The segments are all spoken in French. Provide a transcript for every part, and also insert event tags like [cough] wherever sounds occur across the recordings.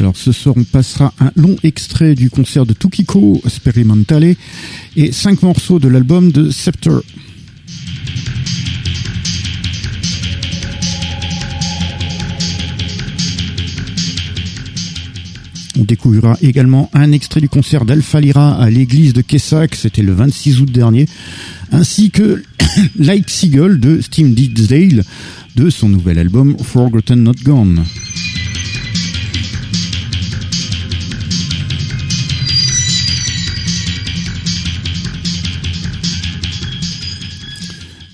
Alors ce soir, on passera un long extrait du concert de Tukiko Sperimentale et cinq morceaux de l'album de Scepter. On découvrira également un extrait du concert d'Alpha Lyra à l'église de Kessac, c'était le 26 août dernier, ainsi que [coughs] Light Seagull de Steve Didsdale de son nouvel album Forgotten Not Gone.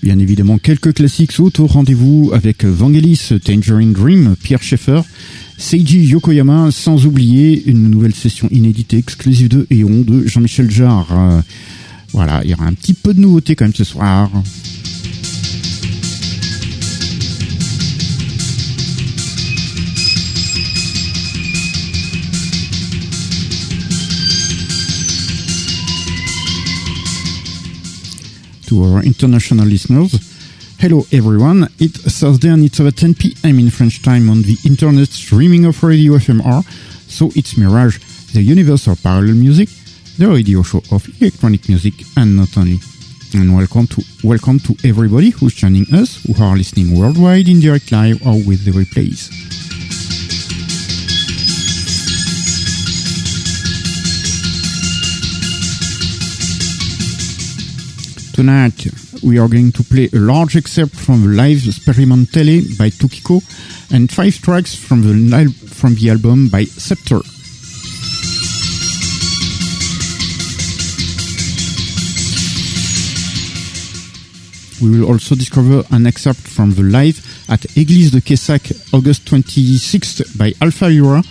Bien évidemment, quelques classiques sautent au rendez-vous avec Vangelis, Tangerine Dream, Pierre Schaeffer, Seiji Yokoyama, sans oublier une nouvelle session inédite exclusive de Eon de Jean-Michel Jarre. Euh, voilà, il y aura un petit peu de nouveauté quand même ce soir. To our international listeners. Hello everyone, it's Thursday and it's about 10 p.m. in French time on the internet streaming of Radio FMR, so it's Mirage, the universe of parallel music, the radio show of electronic music and not only. And welcome to welcome to everybody who's joining us, who are listening worldwide in direct live or with the replays. Tonight, we are going to play a large excerpt from the live Sperimentale by Tukiko and five tracks from the, from the album by Scepter. We will also discover an excerpt from the live at Église de Quessac, August 26th by Alpha Ura,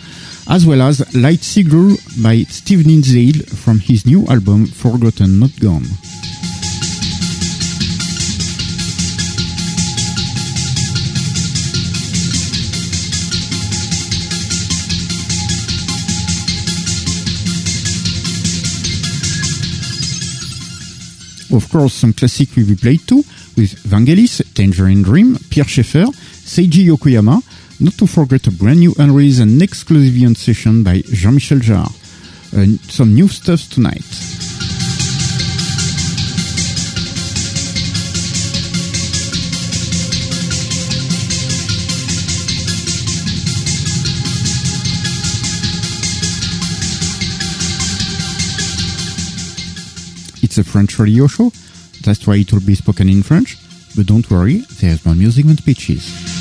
as well as Light Seagull by Steve Ninsdale from his new album Forgotten Not Gone. Of course, some classic be played too, with Vangelis, Tangerine Dream, Pierre Schaeffer, Seiji Yokoyama, not to forget a brand new unreleased and exclusive session by Jean-Michel Jarre. Uh, some new stuff tonight. It's a French radio show, that's why it will be spoken in French, but don't worry, there's more music than speeches.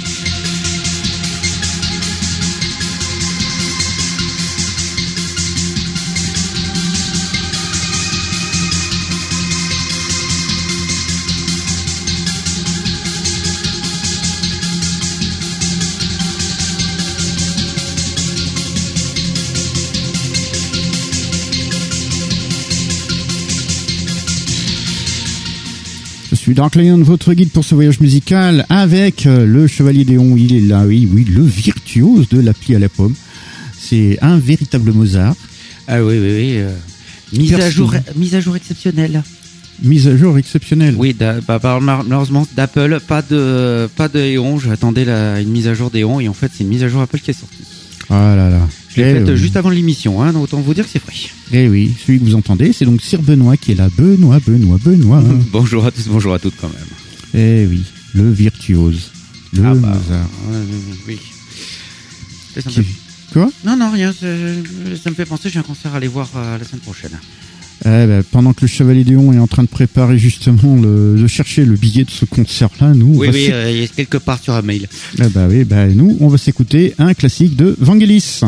Suis Dark Lion, votre guide pour ce voyage musical avec euh, le Chevalier Léon. Il est là, oui, oui, le virtuose de l'appli à la pomme. C'est un véritable Mozart. Ah oui, oui, oui. euh, mise, à jour, mise à jour exceptionnelle. Mise à jour exceptionnelle. Oui, bah, malheureusement d'Apple, pas de pas de Eon. J'attendais la- une mise à jour d'Eon et en fait c'est une mise à jour Apple qui est sortie. Ah là là. Je l'ai Eh faite oui. juste avant l'émission, hein, donc autant vous dire que c'est vrai. Eh oui, celui que vous entendez, c'est donc Sir Benoît qui est là. Benoît, Benoît, Benoît. [laughs] bonjour à tous, bonjour à toutes quand même. eh oui, le virtuose. Le Ah bah, Mozart. euh, oui. Ça me Qui- fait- Quoi? Non, non, rien. Ça, ça me fait penser, j'ai un concert à aller voir euh, la semaine prochaine. Eh ben, pendant que le Chevalier Déon est en train de préparer justement le, de chercher le billet de ce concert-là, nous, on Oui, va oui, euh, il est quelque part sur un mail. Ah bah oui, bah nous, on va s'écouter un classique de Vangelis.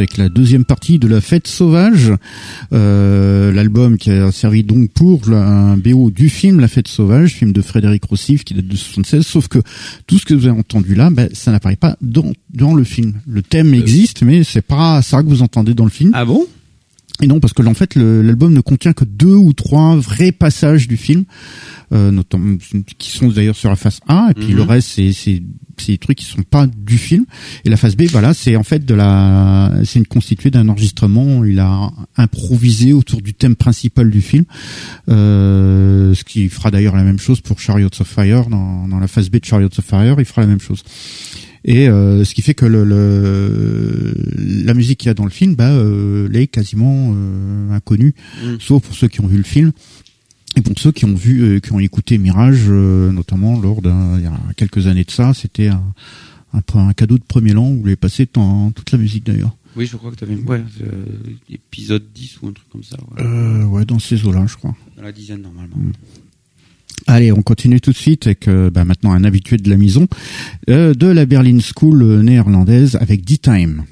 Avec la deuxième partie de La Fête Sauvage, euh, l'album qui a servi donc pour un BO du film La Fête Sauvage, film de Frédéric Rossif qui date de 76, sauf que tout ce que vous avez entendu là, ben, ça n'apparaît pas dans, dans le film. Le thème existe, mais c'est pas ça que vous entendez dans le film. Ah bon? Et non, parce que en fait, l'album ne contient que deux ou trois vrais passages du film, euh, notamment qui sont d'ailleurs sur la face A, et puis Mhm. le reste, c'est c'est c'est des trucs qui sont pas du film. Et la face B, voilà, c'est en fait de la, c'est une constituée d'un enregistrement. Il a improvisé autour du thème principal du film, euh, ce qui fera d'ailleurs la même chose pour Chariots of Fire dans, dans la phase B de Chariots of Fire, il fera la même chose. Et euh, ce qui fait que le, le la musique qu'il y a dans le film, bah, euh, elle est quasiment euh, inconnue, Mm. sauf pour ceux qui ont vu le film. Et pour ceux qui ont vu, euh, qui ont écouté Mirage, euh, notamment lors d'un, il y a quelques années de ça, c'était un, un, un cadeau de premier lan où vous passé dans toute la musique d'ailleurs. Oui, je crois que t'avais ouais, euh, épisode 10 ou un truc comme ça. Ouais. Euh, ouais, dans ces eaux-là, je crois. Dans la dizaine normalement. Allez, on continue tout de suite avec euh, bah, maintenant un habitué de la maison euh, de la Berlin School néerlandaise avec D-Time.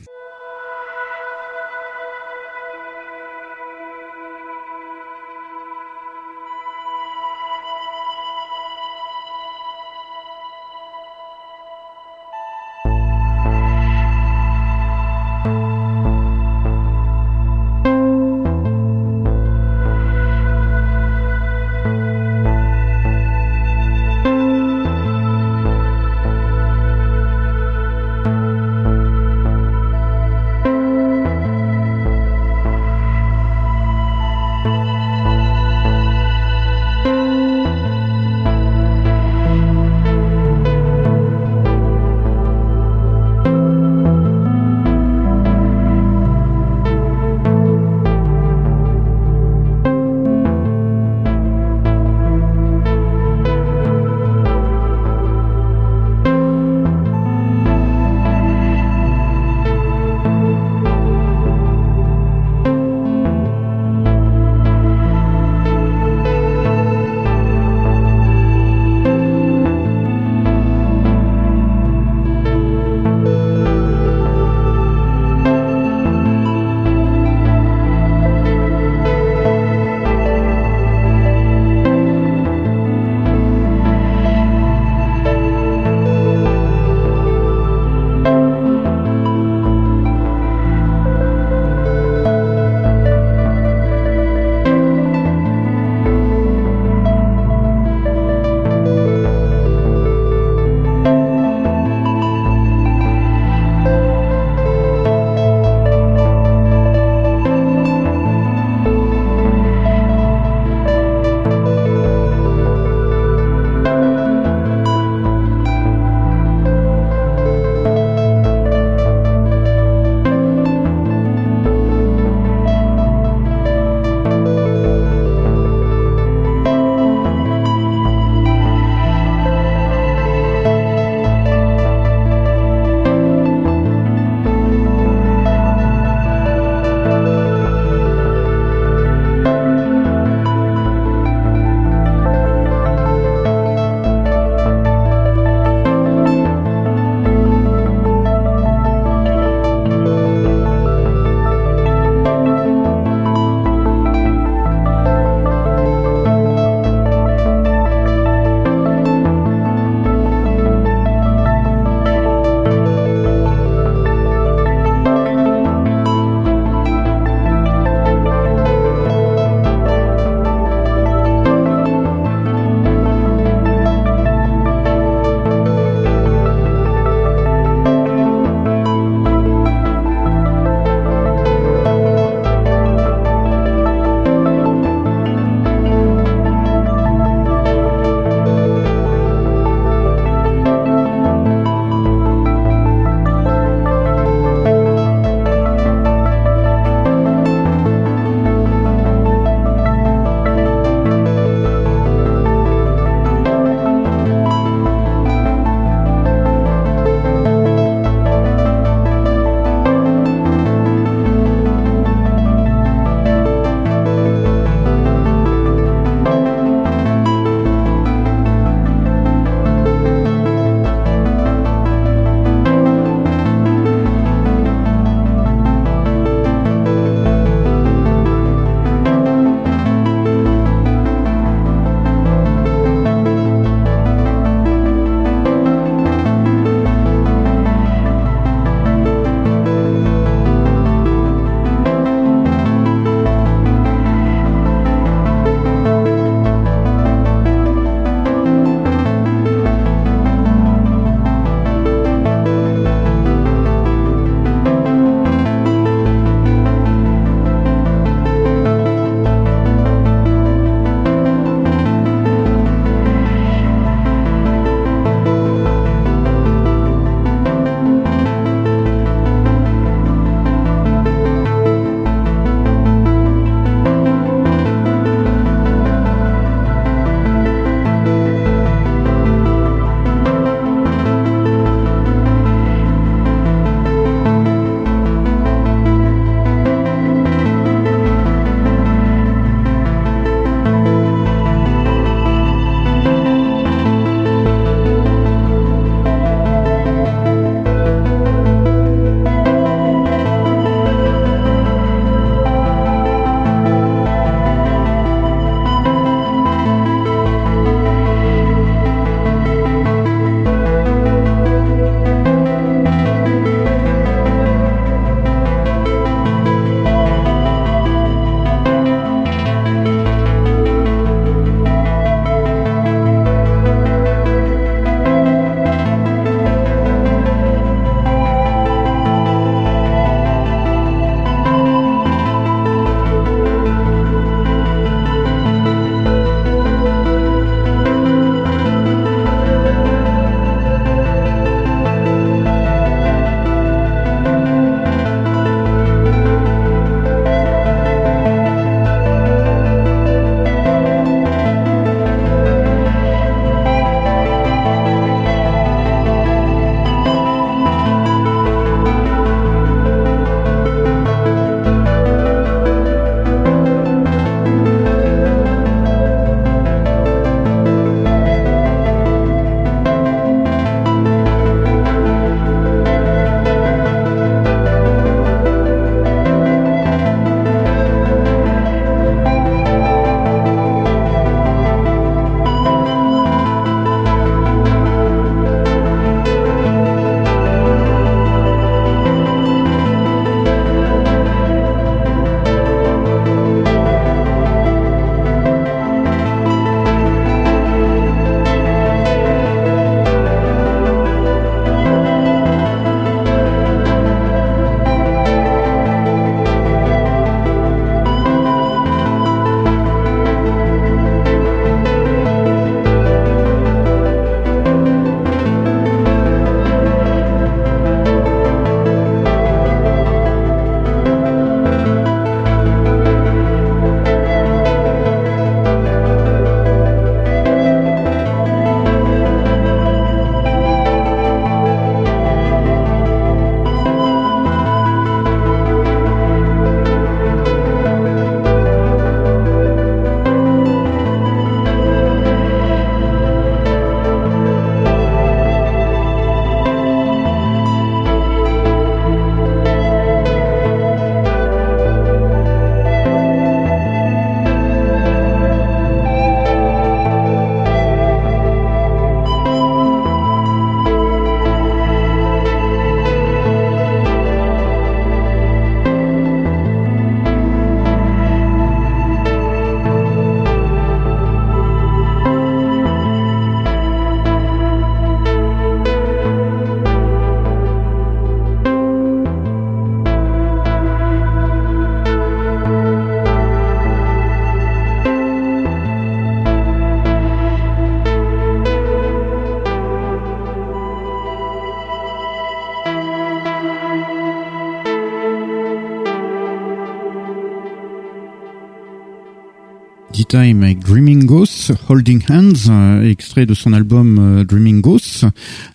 D-Time avec Dreaming Ghosts, Holding Hands, euh, extrait de son album euh, Dreaming Ghosts,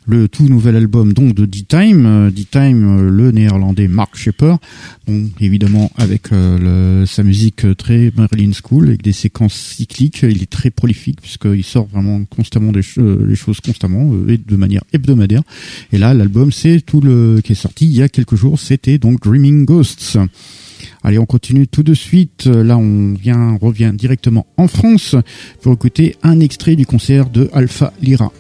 le tout nouvel album donc de D-Time, D-Time le néerlandais Mark Shepper, donc évidemment avec sa musique très Marilyn School, avec des séquences cycliques, il est très prolifique puisqu'il sort vraiment constamment des les choses constamment et de manière hebdomadaire. Et là, l'album c'est tout le qui est sorti il y a quelques jours, c'était donc Dreaming Ghosts. Allez, on continue tout de suite. Là, on vient, revient directement en France pour écouter un extrait du concert de Alpha Lyra.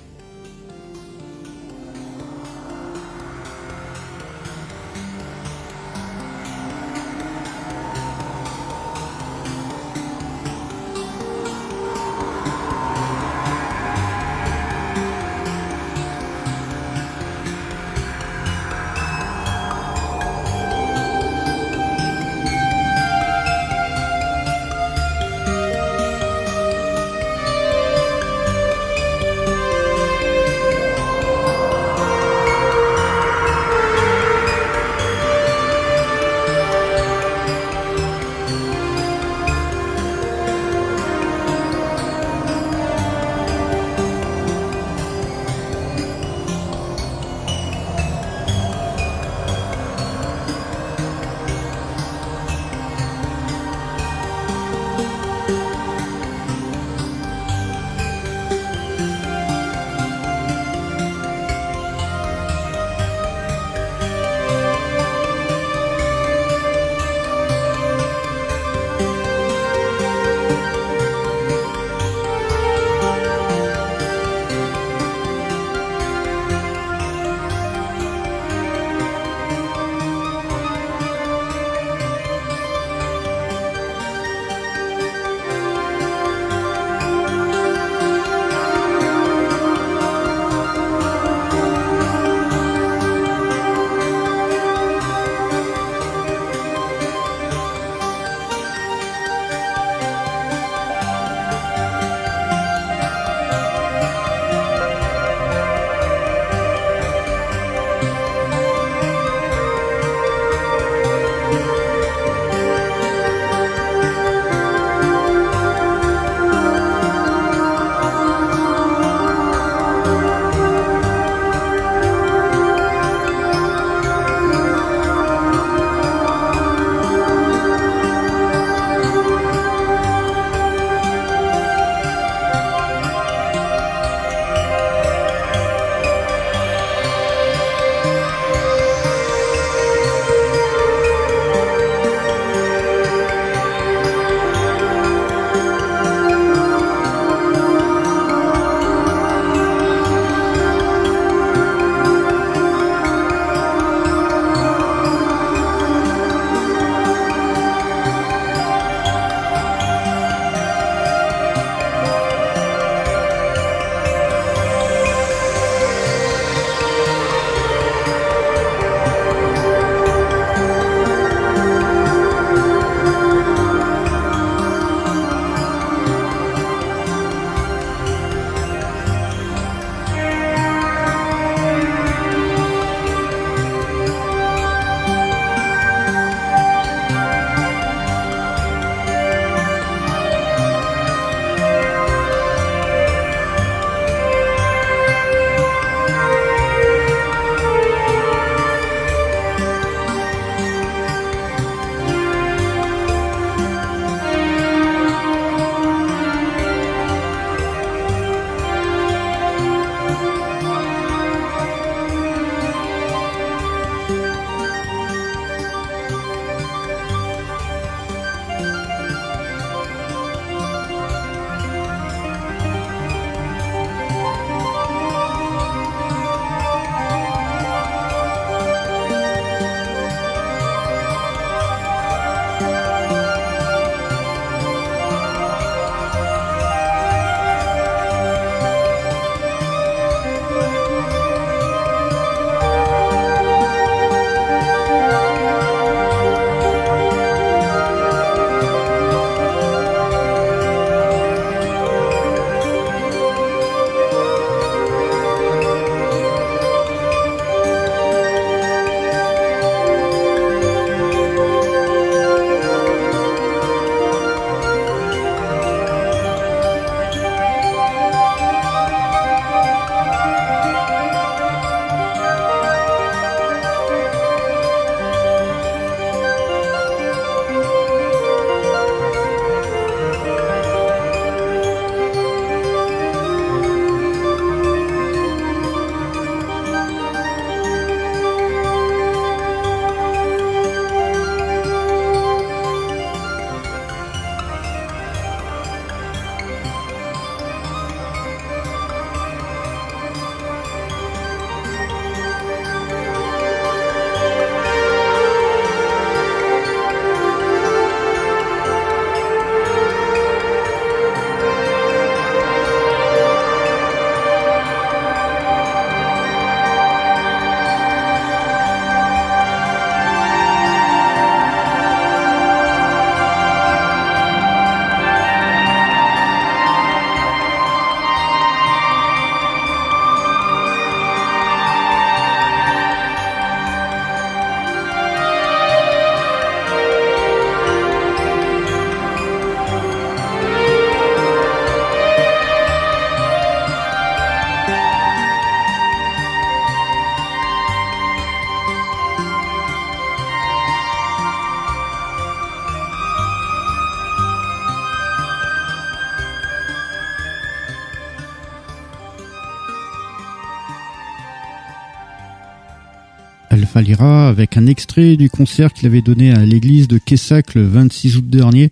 Lyra avec un extrait du concert qu'il avait donné à l'église de Quessac le 26 août dernier.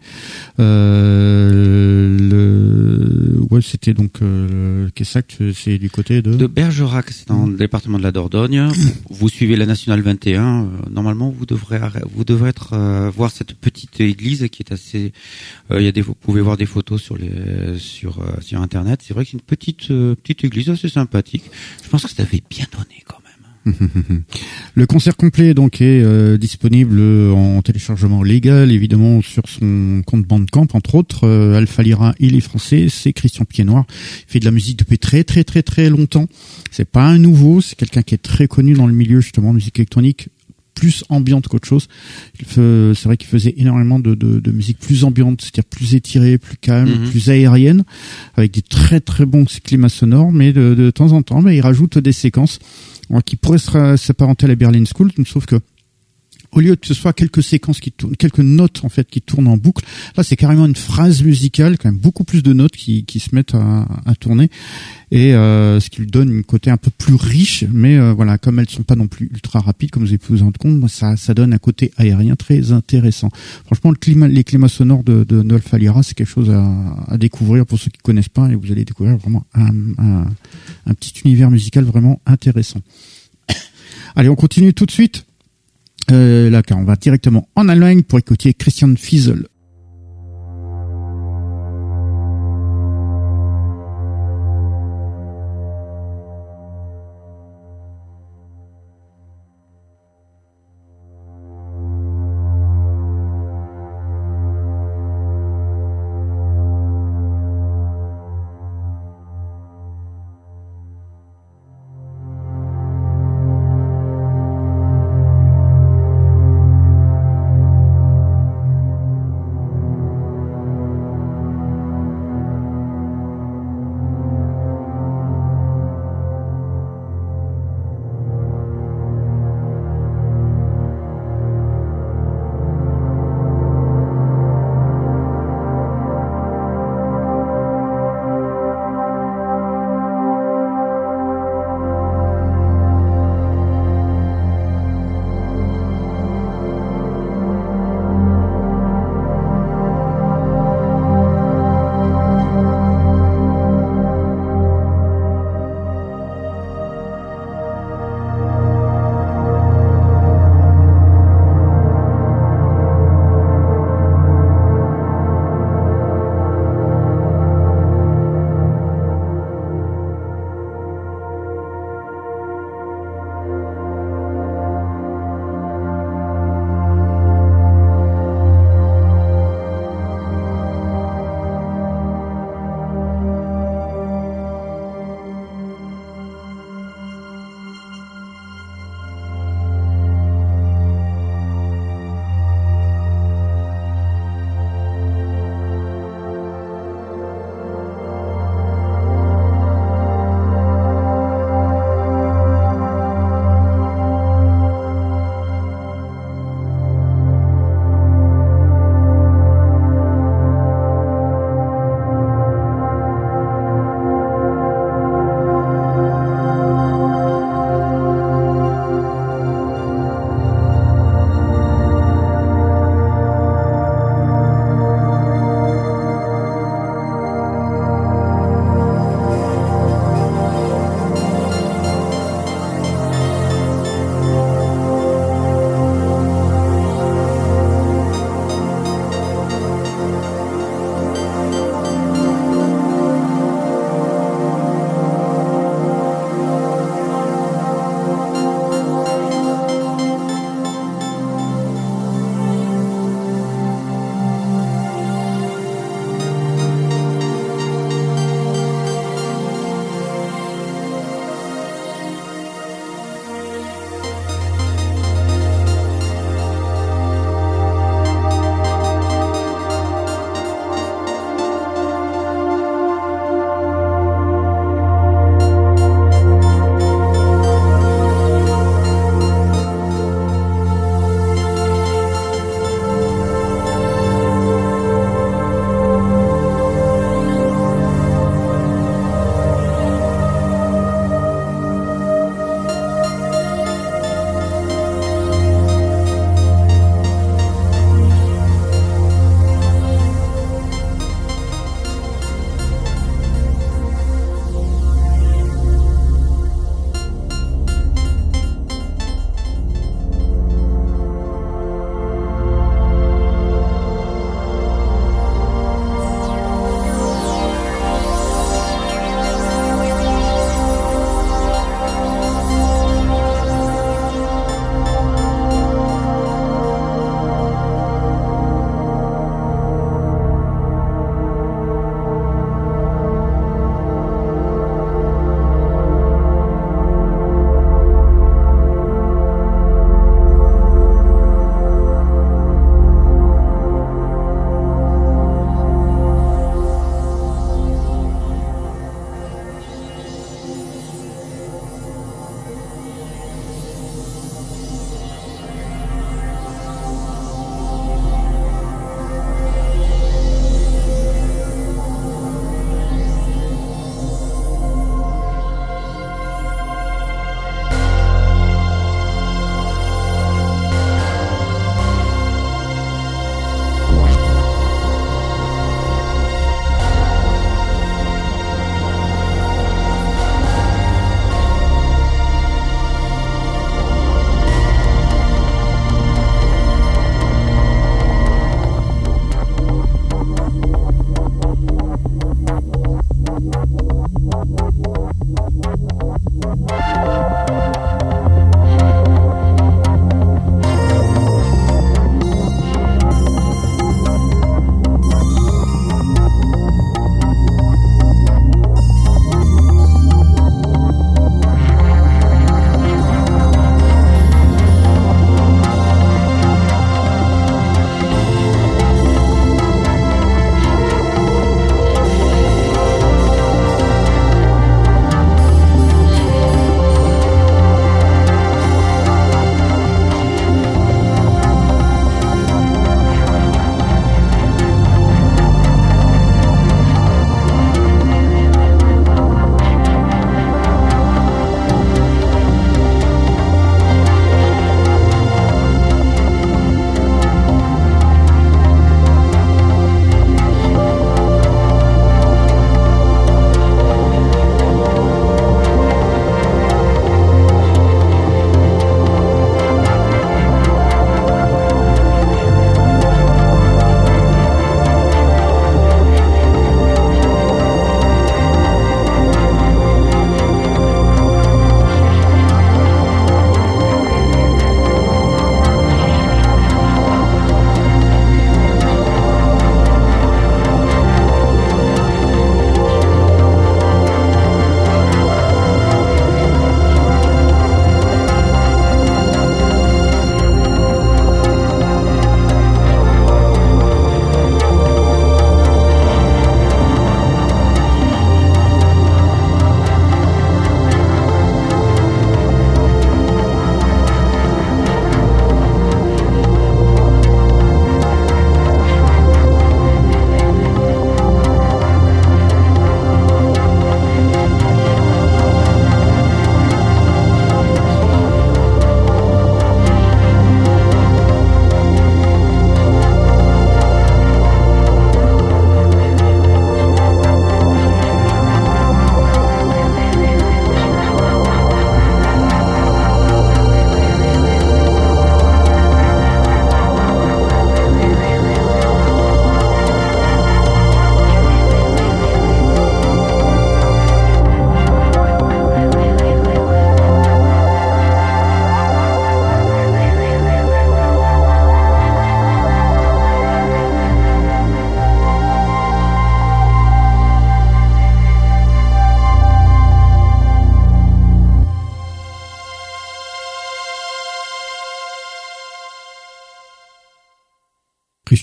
Euh, le... Ouais, c'était donc euh, Quessac, c'est du côté de... De Bergerac, c'est dans le département de la Dordogne. [coughs] vous suivez la nationale 21. Euh, normalement, vous devrez vous devrez être euh, voir cette petite église qui est assez. Il y a des vous pouvez voir des photos sur les sur sur internet. C'est vrai que c'est une petite petite église assez sympathique. Je pense que ça avait bien donné quand. [laughs] Le concert complet donc est euh, disponible en téléchargement légal évidemment sur son compte Bandcamp entre autres. Euh, Alpha Lyra, il est français, c'est Christian Pied-Noir. Il fait de la musique depuis très très très très longtemps. C'est pas un nouveau, c'est quelqu'un qui est très connu dans le milieu justement musique électronique plus ambiante qu'autre chose. C'est vrai qu'il faisait énormément de, de, de, musique plus ambiante, c'est-à-dire plus étirée, plus calme, mhm. plus aérienne, avec des très très bons climats sonores, mais de, de temps en temps, mais il rajoute des séquences qui pourrait s'apparenter à la Berlin School, sauf que au lieu que ce soit quelques séquences qui tournent, quelques notes en fait qui tournent en boucle, là c'est carrément une phrase musicale, quand même beaucoup plus de notes qui, qui se mettent à, à tourner et euh, ce qui lui donne une côté un peu plus riche, mais euh, voilà comme elles sont pas non plus ultra rapides comme vous avez pu vous rendre compte, ça ça donne un côté aérien très intéressant. Franchement le climat, les climats sonores de, de c'est quelque chose à, à, découvrir pour ceux qui connaissent pas et vous allez découvrir vraiment un, un, un petit univers musical vraiment intéressant. [coughs] Allez, on continue tout de suite euh, là, on va directement en Allemagne pour écouter Christian Fiesel.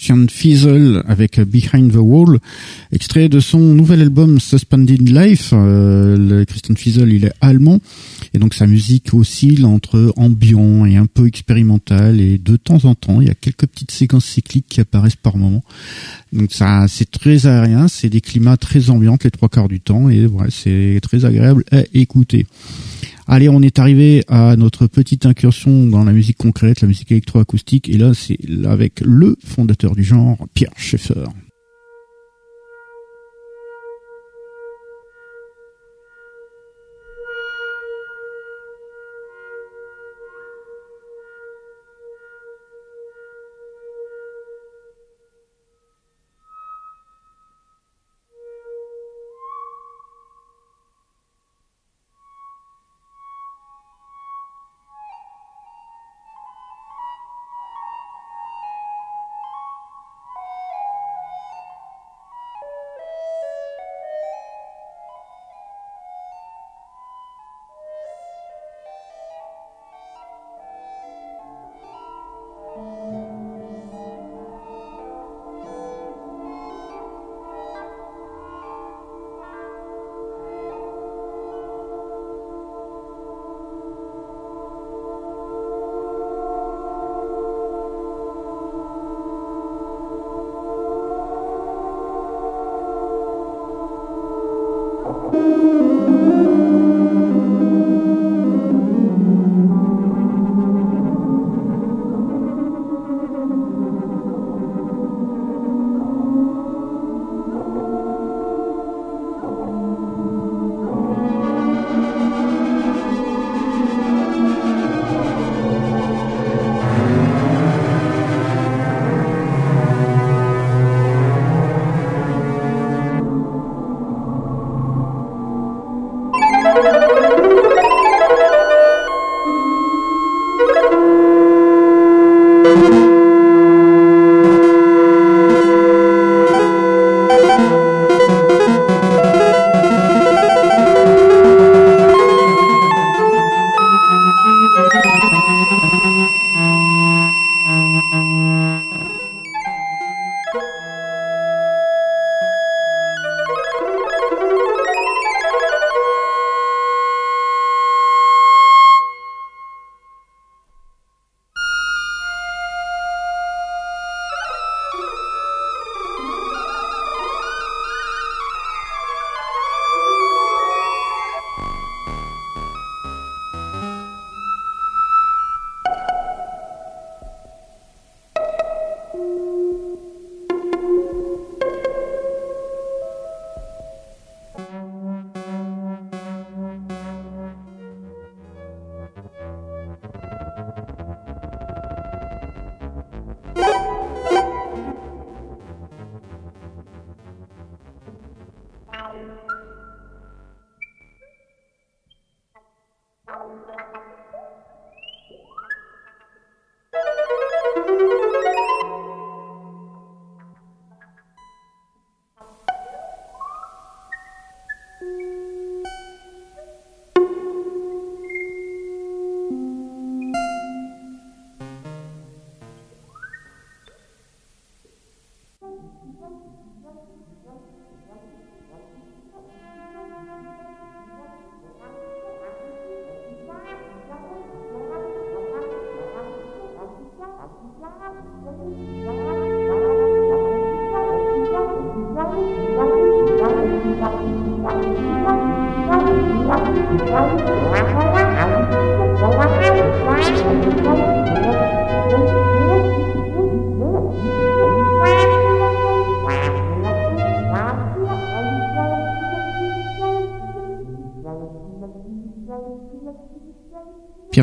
Christian Fiesel avec Behind the Wall, extrait de son nouvel album Suspended Life. Euh, Christian Fiesel, il est allemand et donc sa musique oscille entre ambiant et un peu expérimental et de temps en temps, il y a quelques petites séquences cycliques qui apparaissent par moment. Donc ça, c'est très aérien, c'est des climats très ambiants les trois quarts du temps et voilà, c'est très agréable à écouter. Allez, on est arrivé à notre petite incursion dans la musique concrète, la musique électroacoustique, et là, c'est avec le fondateur du genre, Pierre Schaeffer.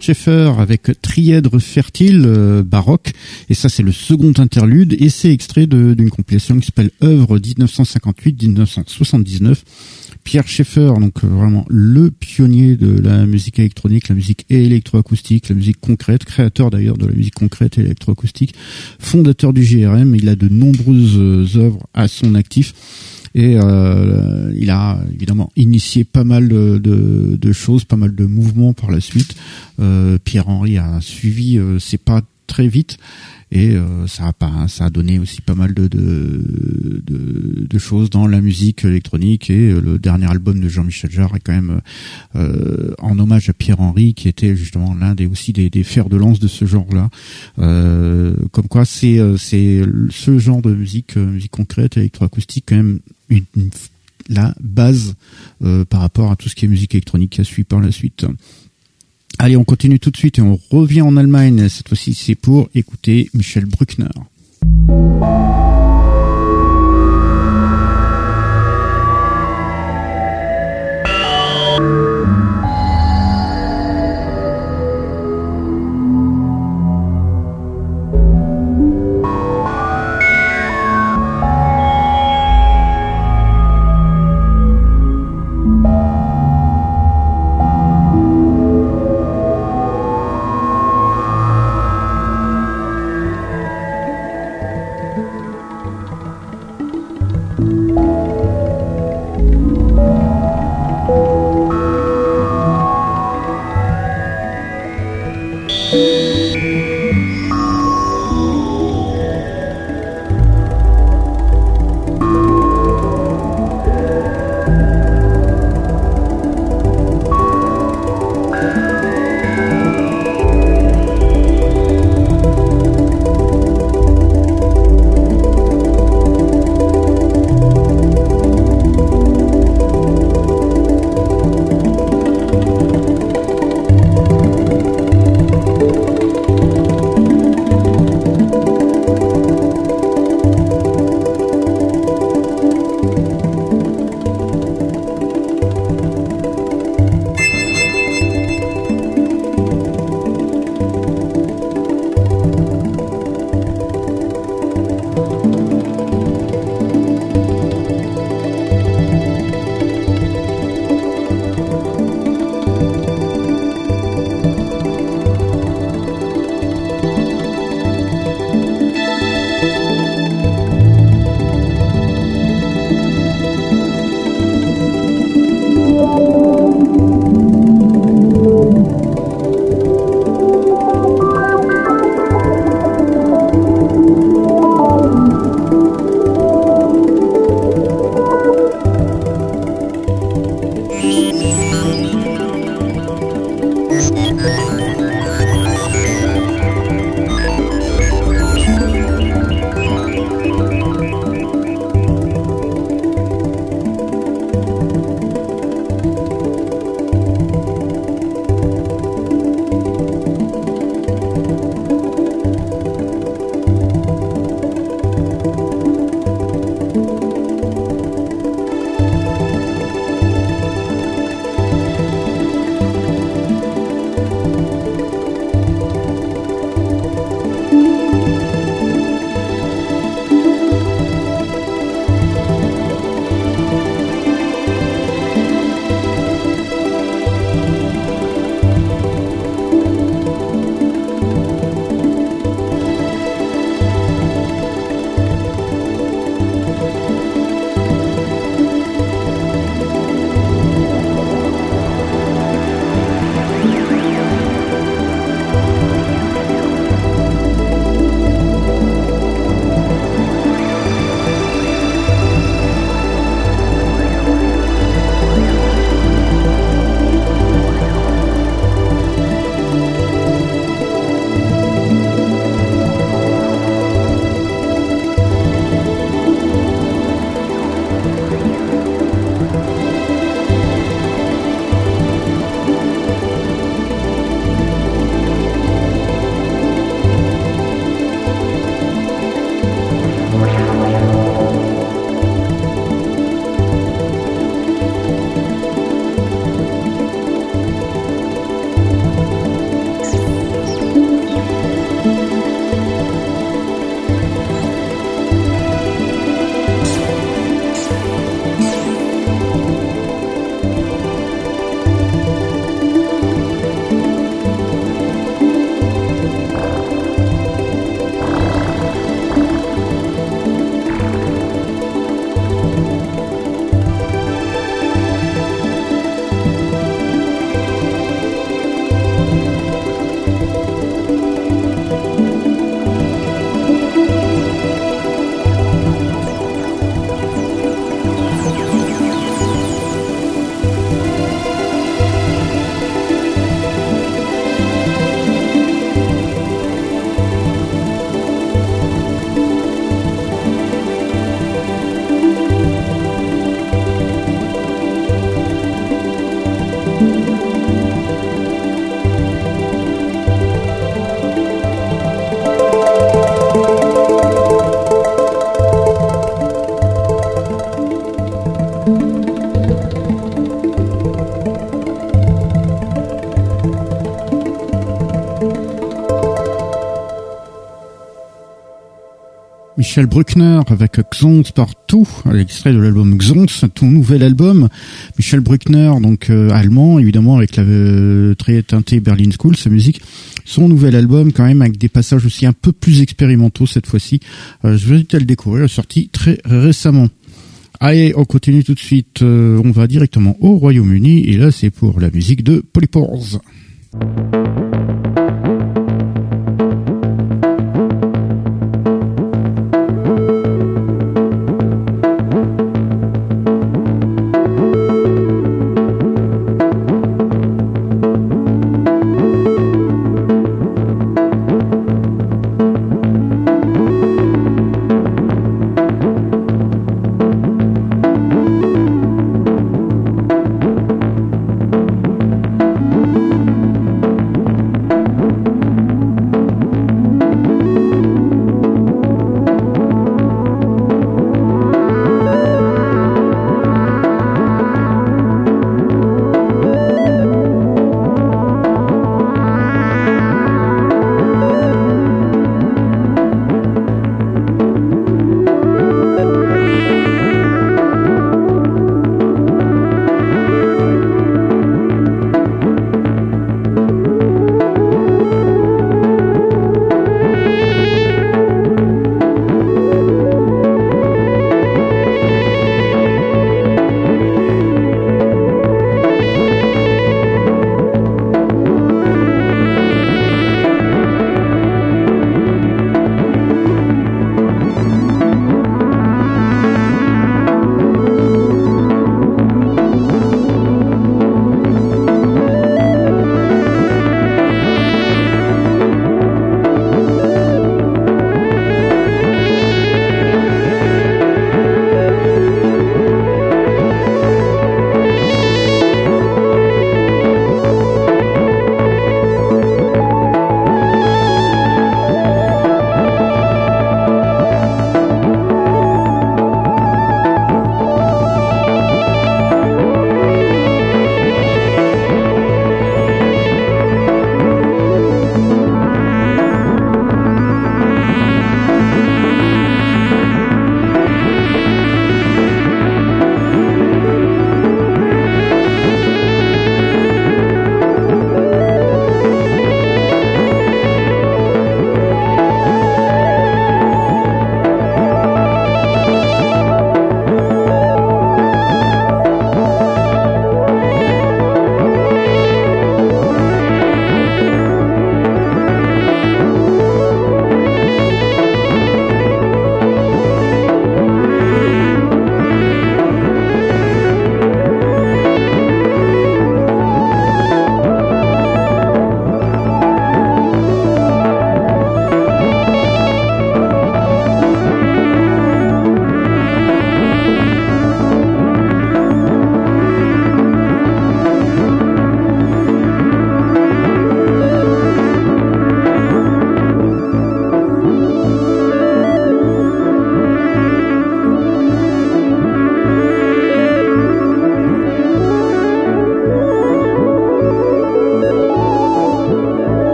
Schaeffer avec Trièdre fertile euh, baroque. Et ça c'est le second interlude. Et c'est extrait d'une compilation qui s'appelle œuvre 1958-1979 Pierre Schaeffer donc euh, vraiment le pionnier de la musique électronique la musique électroacoustique la musique concrète créateur d'ailleurs de la musique concrète et électroacoustique fondateur du GRM il a de nombreuses euh, œuvres à son actif et euh, il a évidemment initié pas mal de, de, choses, pas mal de mouvements par la suite. Euh, Pierre Henry a suivi euh, ses pas très vite. Et euh, ça a pas ça a donné aussi pas mal de de, de, de choses dans la musique électronique. Et euh, le dernier album de Jean-Michel Jarre est quand même euh, en hommage à Pierre Henry qui était justement l'un des aussi des, des fers de lance de ce genre-là. Comme quoi c'est c'est ce genre de musique musique concrète électroacoustique quand même la base par rapport à tout ce qui est musique électronique qui a suivi par la suite. Allez, on continue tout de suite et on revient en Allemagne. Cette fois-ci, c'est pour écouter Michel Bruckner. Michel Bruckner avec Xons partout, l'extrait de l'album Xons, tout nouvel album. Michel Bruckner, donc euh, allemand, évidemment avec la euh, très teintée Berlin School, sa musique. Son nouvel album, quand même, avec des passages aussi un peu plus expérimentaux cette fois-ci. Euh, je vais à le découvrir, sorti très récemment. Allez, on continue tout de suite. on va directement au Royaume-Uni et là, c'est pour la musique de Polypores.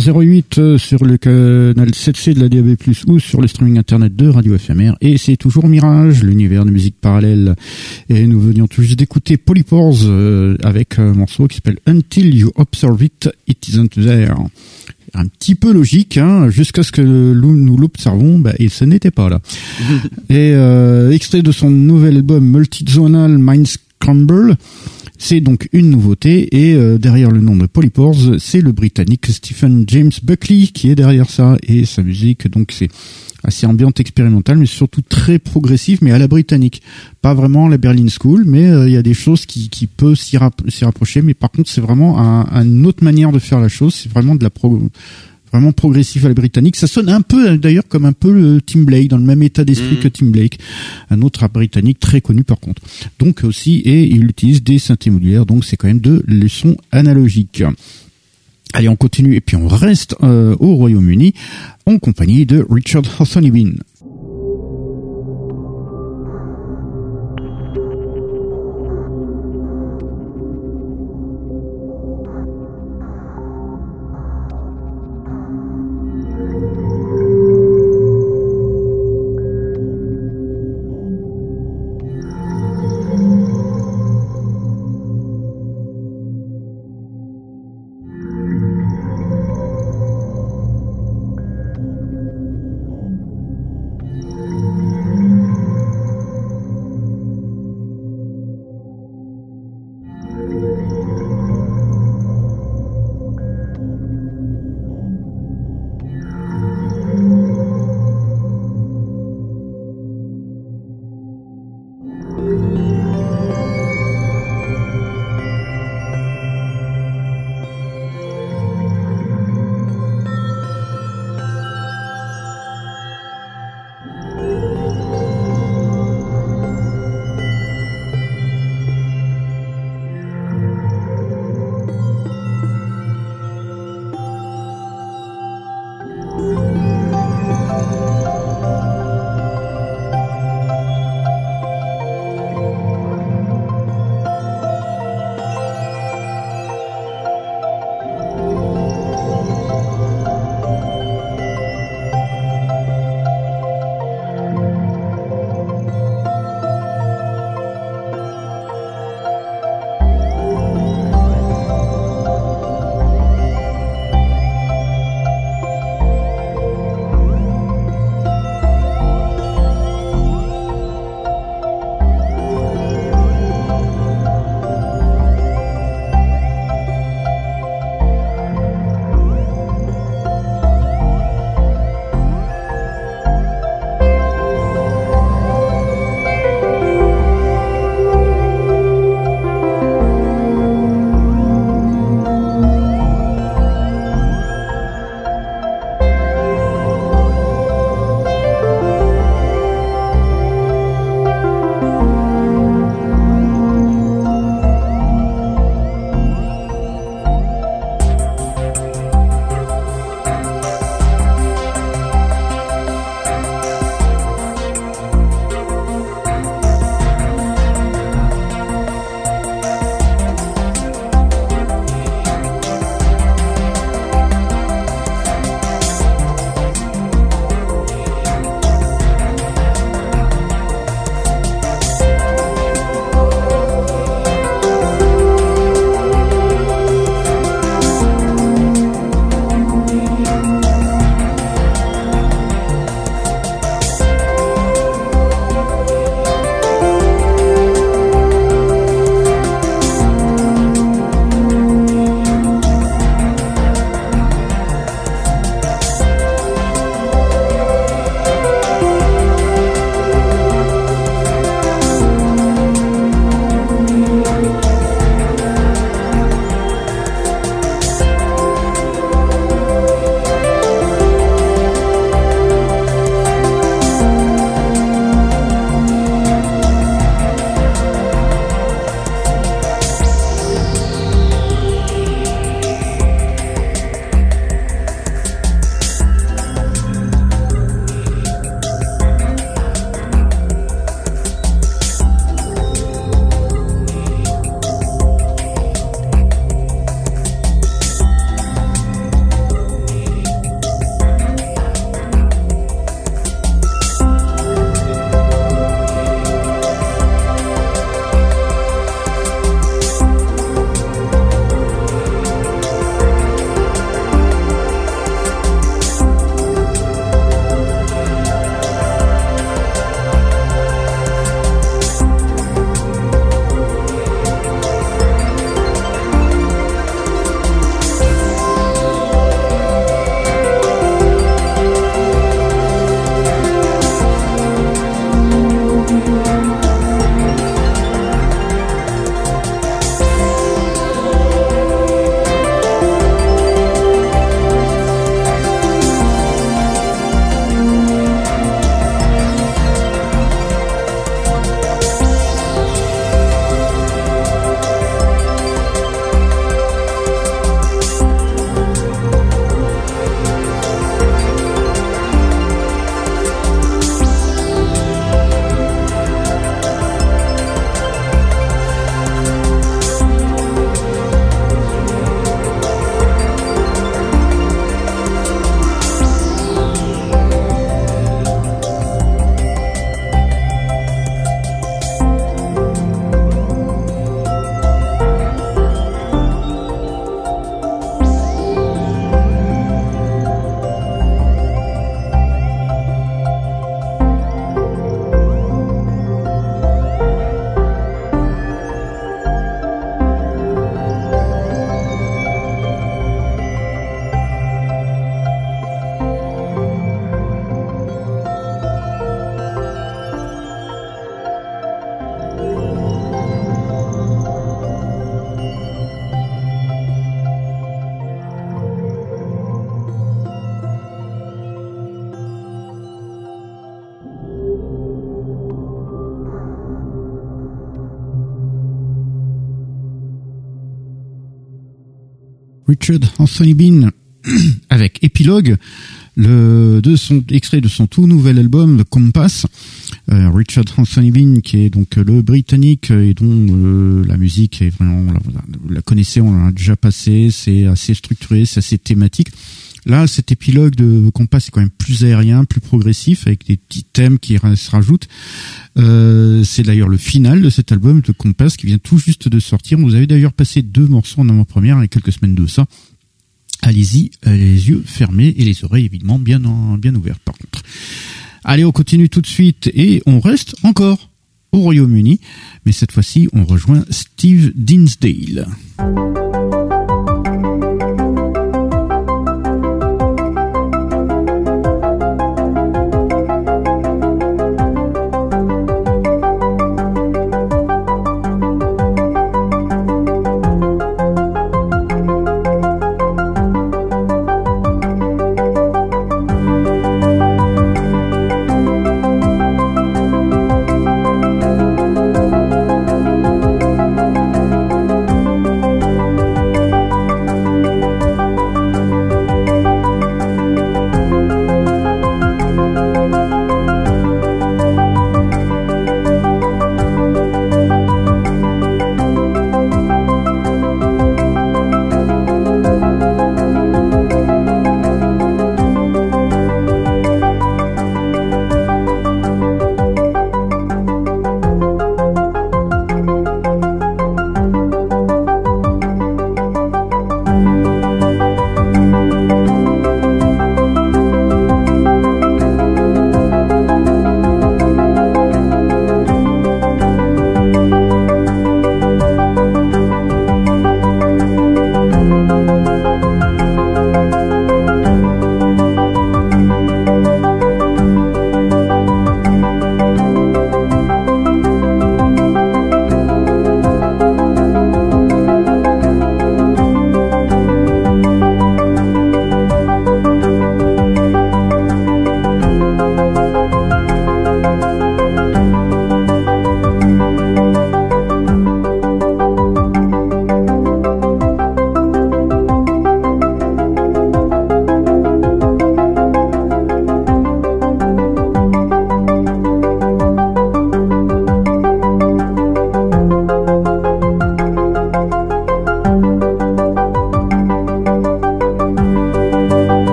23h08 euh, sur le canal 7C de la DAB+, ou sur le streaming internet de Radio FMR, et c'est toujours Mirage, l'univers de musique parallèle. Et nous venions tout juste d'écouter Polypores euh, avec un morceau qui s'appelle Until You Observe It, It Isn't There. Un petit peu logique, hein, jusqu'à ce que nous l'observons, bah, et ce n'était pas là. [laughs] et euh, extrait de son nouvel album Multizonal Mind Scramble, c'est donc une nouveauté et euh, derrière le nom de Polypores, c'est le britannique Stephen James Buckley qui est derrière ça et sa musique donc c'est assez ambiante expérimentale mais surtout très progressive mais à la britannique. Pas vraiment la Berlin School mais euh, il y a des choses qui, qui peuvent s'y rapprocher mais par contre c'est vraiment un, une autre manière de faire la chose, c'est vraiment de la pro vraiment progressif à la britannique. Ça sonne un peu d'ailleurs comme un peu le Tim Blake, dans le même état d'esprit mm. que Tim Blake, un autre britannique très connu par contre. Donc aussi, et il utilise des synthés modulaires, donc c'est quand même de leçons analogiques. Allez, on continue et puis on reste euh, au Royaume-Uni en compagnie de Richard Hawthorne Richard Anthony Bean avec Epilogue, le de son extrait de son tout nouvel album The Compass. Euh, Richard Anthony Bean, qui est donc le britannique et dont euh, la musique est vraiment, vous la connaissez, on en a déjà passé, c'est assez structuré, c'est assez thématique. Là, cet épilogue de Compass est quand même plus aérien, plus progressif, avec des petits thèmes qui se rajoutent. Euh, c'est d'ailleurs le final de cet album de Compass qui vient tout juste de sortir. Vous avez d'ailleurs passé deux morceaux en avant-première il y a quelques semaines de ça. Allez-y, les yeux fermés et les oreilles évidemment bien, bien ouvertes par contre. Allez, on continue tout de suite et on reste encore au Royaume-Uni, mais cette fois-ci on rejoint Steve Dinsdale.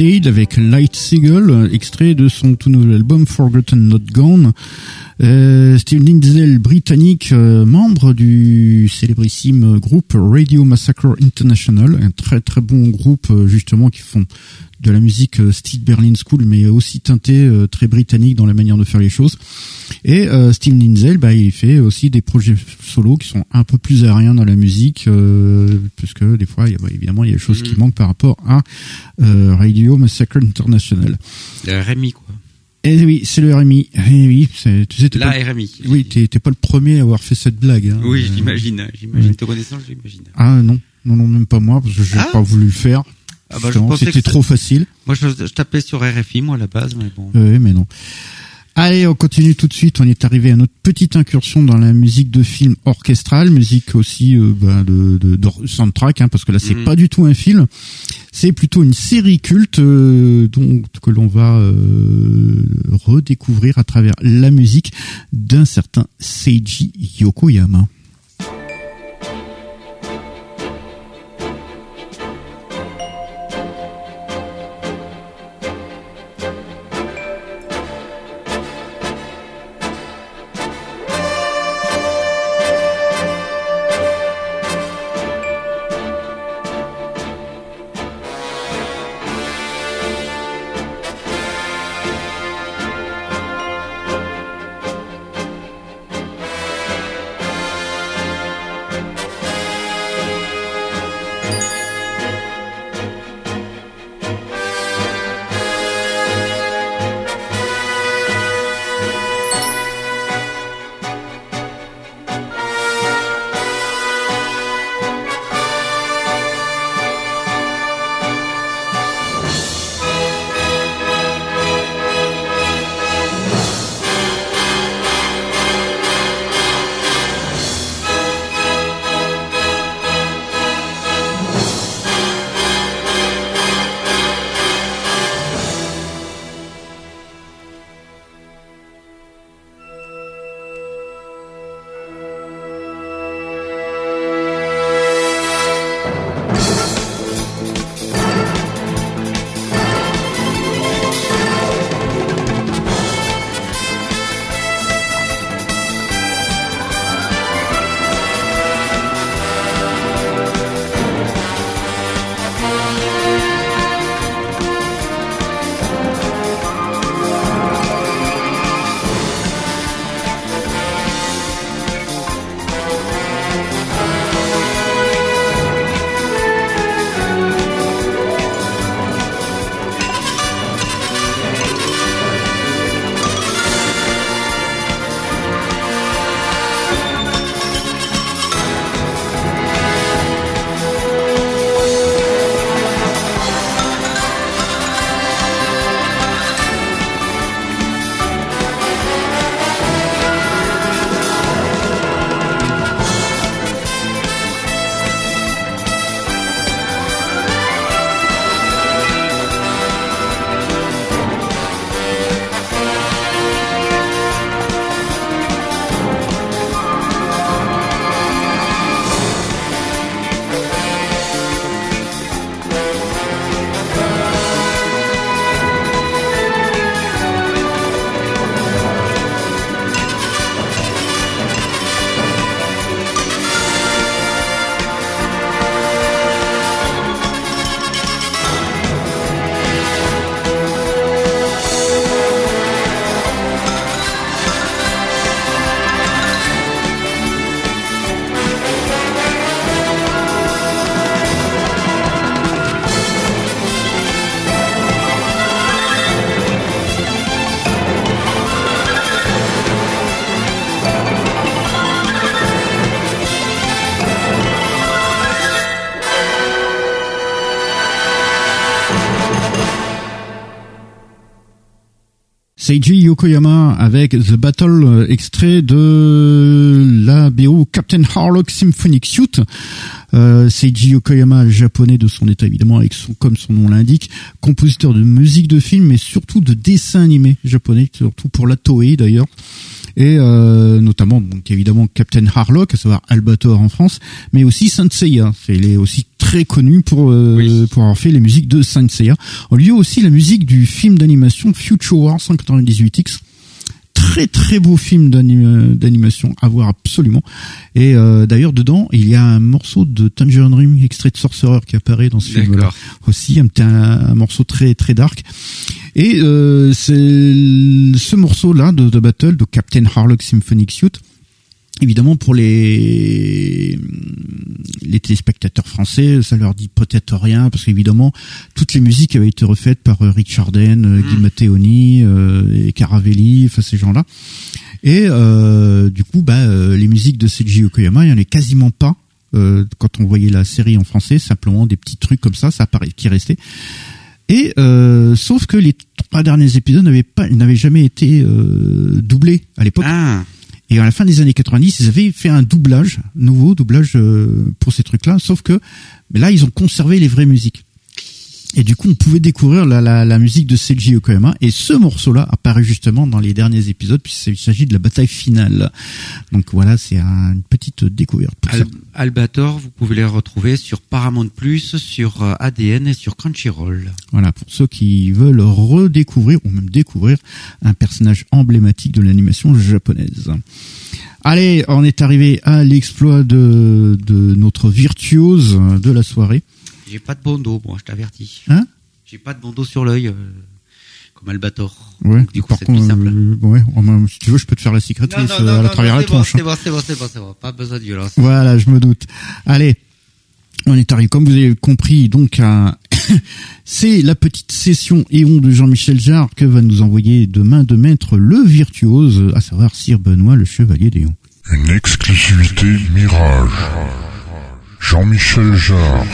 Avec Light Seagull, extrait de son tout nouvel album Forgotten Not Gone. Euh, Steve Lindsay, britannique, euh, membre du célébrissime groupe Radio Massacre International, un très très bon groupe euh, justement qui font de la musique euh, style Berlin School, mais aussi teinté euh, très britannique dans la manière de faire les choses. Et euh, Steve Lindsay, bah, il fait aussi des projets solo qui sont un peu plus aériens dans la musique, euh, puisque des fois, il y a, bah, évidemment, il y a des choses qui mm. manquent par rapport à Radio Massacre International. Le RMI, quoi. Eh oui, c'est le RMI. Eh oui, tu sais, la pas, RMI. Oui, t'es pas le premier à avoir fait cette blague. Hein. Oui, j'imagine. J'imagine. Te connaissant, j'imagine. Ah non, non, non, même pas moi, parce que j'ai ah. pas voulu le faire. Ah bah, c'était trop facile. Moi, je, tapais sur RFI, moi, à la base, mais bon. Oui, mais non. Allez, on continue tout de suite. On est arrivé à notre petite incursion dans la musique de film orchestrale, musique aussi euh, bah, de, de, de, soundtrack, hein, parce que là c'est Mhm. pas du tout un film, c'est plutôt une série culte euh, donc que l'on va euh, redécouvrir à travers la musique d'un certain Seiji Yokoyama. Seiji Yokoyama avec The Battle euh, extrait de la BO Captain Harlock Symphonic Suite. Euh, Seiji Yokoyama, japonais de son état évidemment, avec son, comme son nom l'indique, compositeur de musique de film, mais surtout de dessins animés japonais, surtout pour la Toei d'ailleurs et euh, notamment donc évidemment Captain Harlock, à savoir Albator en France, mais aussi Saint Seiya. Il est aussi très connu pour euh, Oui. pour avoir fait les musiques de Saint Seiya. On lui a aussi la musique du film d'animation Future War 198X. Très très beau film d'anim- d'animation à voir absolument. Et euh, d'ailleurs dedans il y a un morceau de Tangerine Dream extrait de Sorcerer qui apparaît dans ce film-là D'accord. aussi un, petit- un, un morceau très très dark et euh, c'est ce morceau là de, de Battle de Captain Harlock Symphonic Suite évidemment pour les les téléspectateurs français ça leur dit peut-être rien parce qu'évidemment toutes les musiques avaient été refaites par euh, Rick Charden euh, Guy Mm. Matteoni euh, et Caravelli enfin ces gens là et euh, du coup bah euh, les musiques de Seiji Yokoyama il y en a quasiment pas euh, quand on voyait la série en français simplement des petits trucs comme ça ça apparaît qui restaient Et euh, sauf que les trois derniers épisodes n'avaient pas, n'avaient jamais été euh, doublés à l'époque. Ah, Et à la fin des années 90, ils avaient fait un doublage, nouveau doublage euh, pour ces trucs-là, sauf que mais là, ils ont conservé les vraies musiques. Et du coup, on pouvait découvrir la, la, la musique de Seiji Yokoyama. Et ce morceau-là apparaît justement dans les derniers épisodes, puisqu'il s'agit de la bataille finale. Donc voilà, c'est un- une petite découverte. pour Al- ça. Albator, vous pouvez les retrouver sur Paramount Plus, sur euh, ADN et sur Crunchyroll. Voilà, pour ceux qui veulent redécouvrir, ou même découvrir, un personnage emblématique de l'animation japonaise. Allez, on est arrivé à l'exploit de, de notre virtuose de la soirée. J'ai pas de bandeau, moi, je t'avertis. Hein J'ai pas de bandeau sur l'œil, euh, comme Albator. Ouais, Donc, du coup, par c'est contre, plus simple. euh, ouais, même- si tu veux, je peux te faire la cicatrice à travers la c'est bon, tronche. c'est bon, c'est bon, c'est bon, c'est bon, c'est bon. Pas besoin de violence. Voilà, je me doute. Allez, on est arrivé, comme vous avez compris, donc à... [coughs] c'est la petite session Éon de Jean-Michel Jarre que va nous envoyer demain de maître le virtuose, à savoir Sir Benoît, le chevalier d'Éon. Une exclusivité Mirage. Jean-Michel Jarre.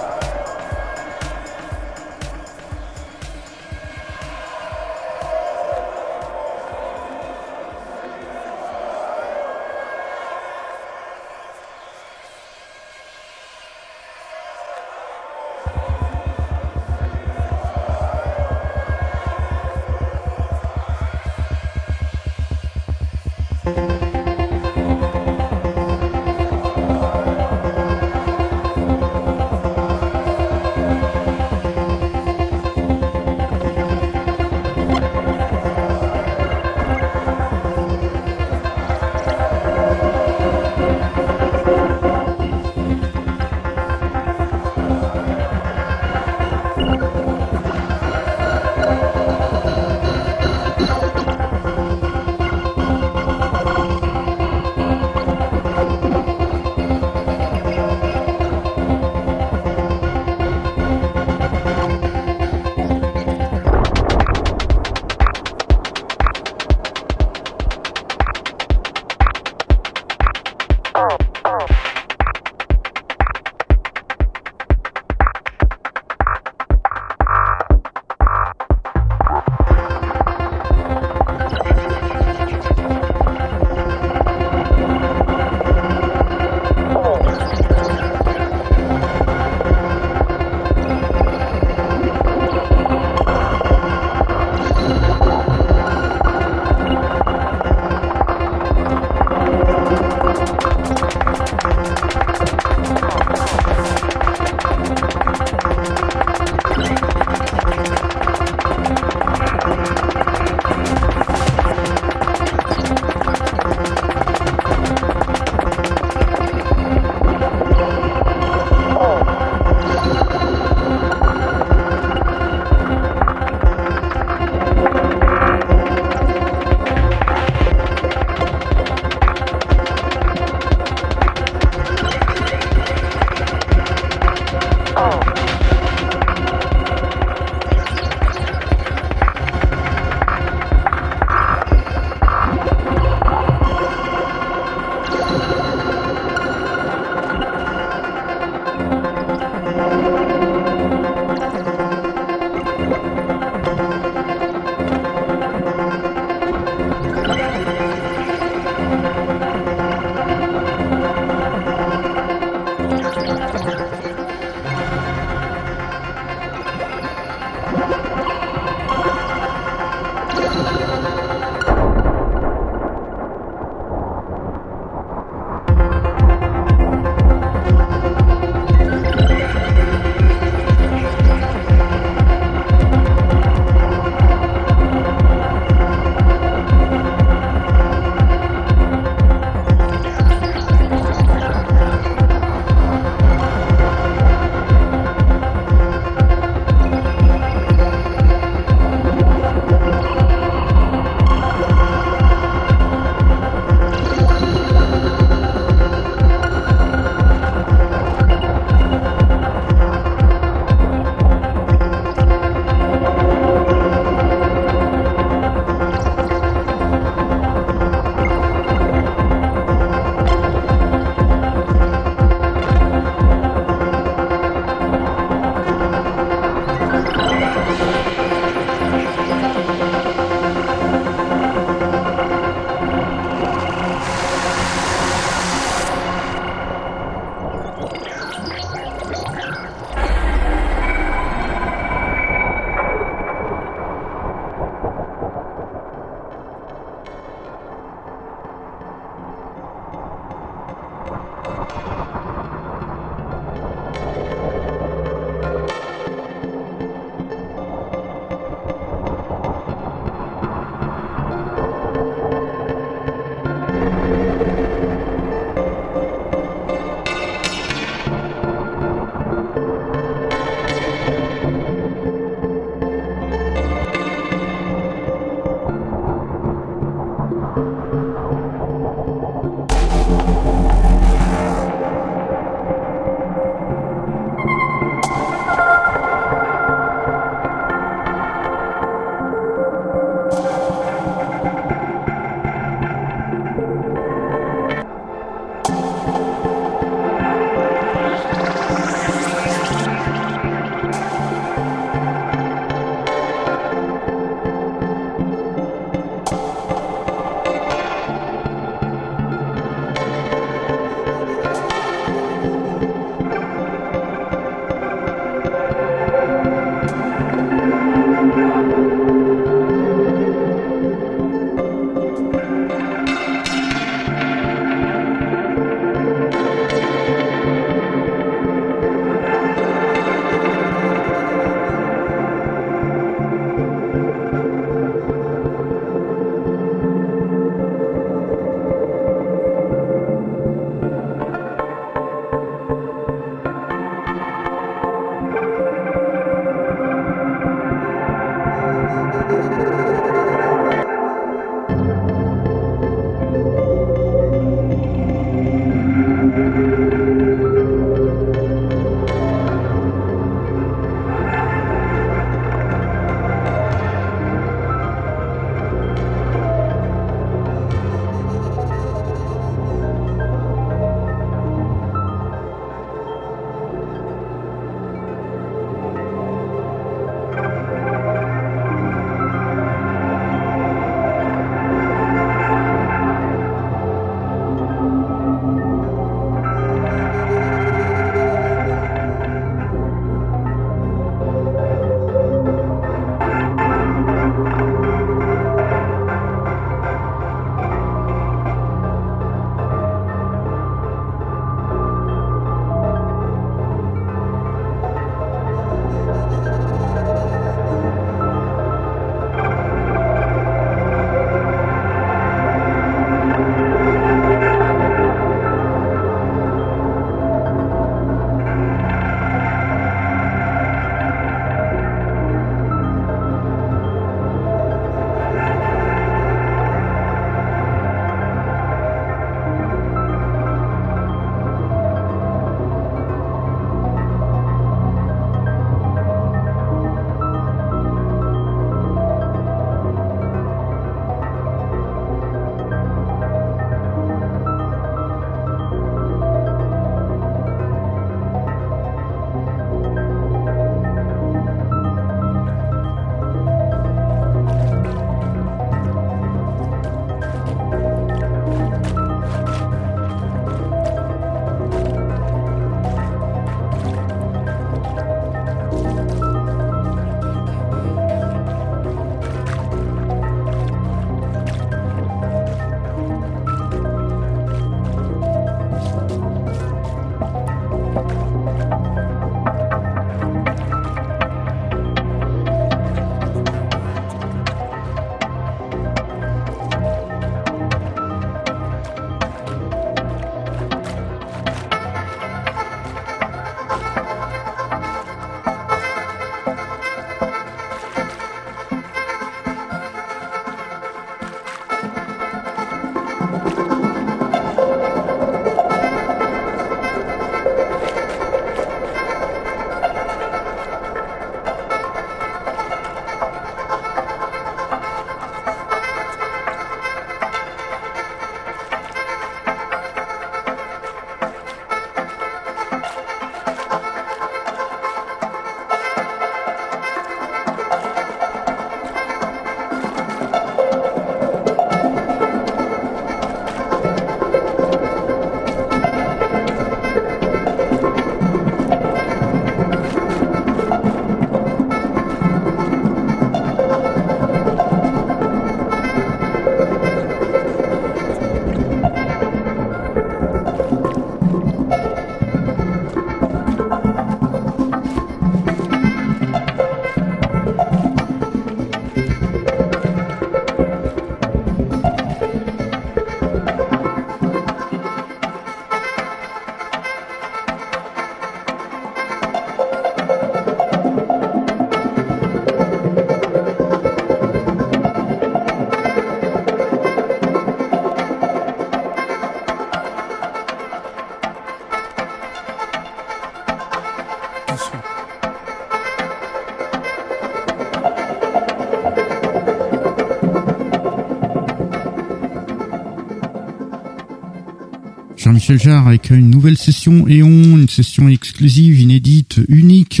Jean-Michel Jarre avec une nouvelle session Eon, une session exclusive, inédite, unique,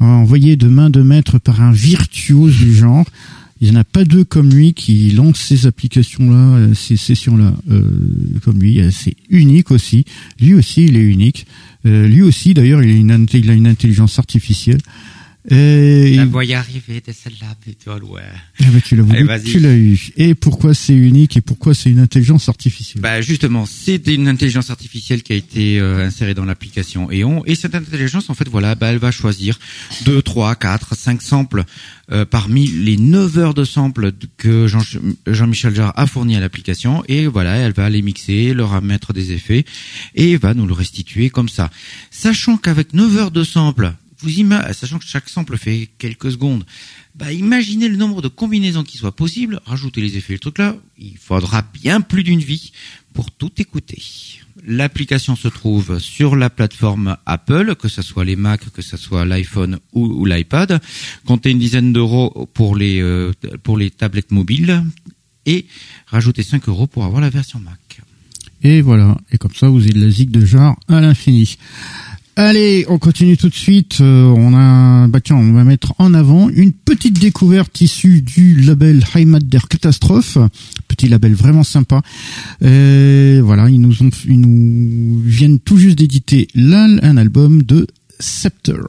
envoyée de main de maître par un virtuose du genre. Il n'y en a pas deux comme lui qui lancent ces applications-là, euh, ces sessions-là euh, comme lui. Euh, c'est unique aussi. Lui aussi, il est unique. lui aussi, d'ailleurs, il, il, a une intelligence artificielle. Et la voyais arriver de celle-là plutôt loin. Ah bah tu l'as tu l'as eu. Et pourquoi c'est unique et pourquoi c'est une intelligence artificielle? Bah justement, c'est une intelligence artificielle qui a été euh, insérée dans l'application EON et cette intelligence en fait voilà, bah, elle va choisir 2, 3, 4, 5 samples euh, parmi les 9 heures de samples que Jean, Jean-Michel Jarre a fourni à l'application et voilà, elle va les mixer, leur mettre des effets et va nous le restituer comme ça. Sachant qu'avec 9 heures de samples vous sachant que chaque sample fait quelques secondes, bah imaginez le nombre de combinaisons qui soient possibles, rajoutez les effets, le truc là, il faudra bien plus d'une vie pour tout écouter. L'application se trouve sur la plateforme Apple, que ce soit les Mac, que ce soit l'iPhone ou, l'iPad. Comptez une dizaine d'euros pour les euh, pour les tablettes mobiles et rajoutez 5 euros pour avoir la version Mac. Et voilà, et comme ça vous avez de la zig de genre à l'infini. Allez, on continue tout de suite. Euh, on a, bah tiens, on va mettre en avant une petite découverte issue du label Heimat der Katastrophe, petit label vraiment sympa. Et voilà, ils nous ont, ils nous viennent tout juste d'éditer un album de. Scepter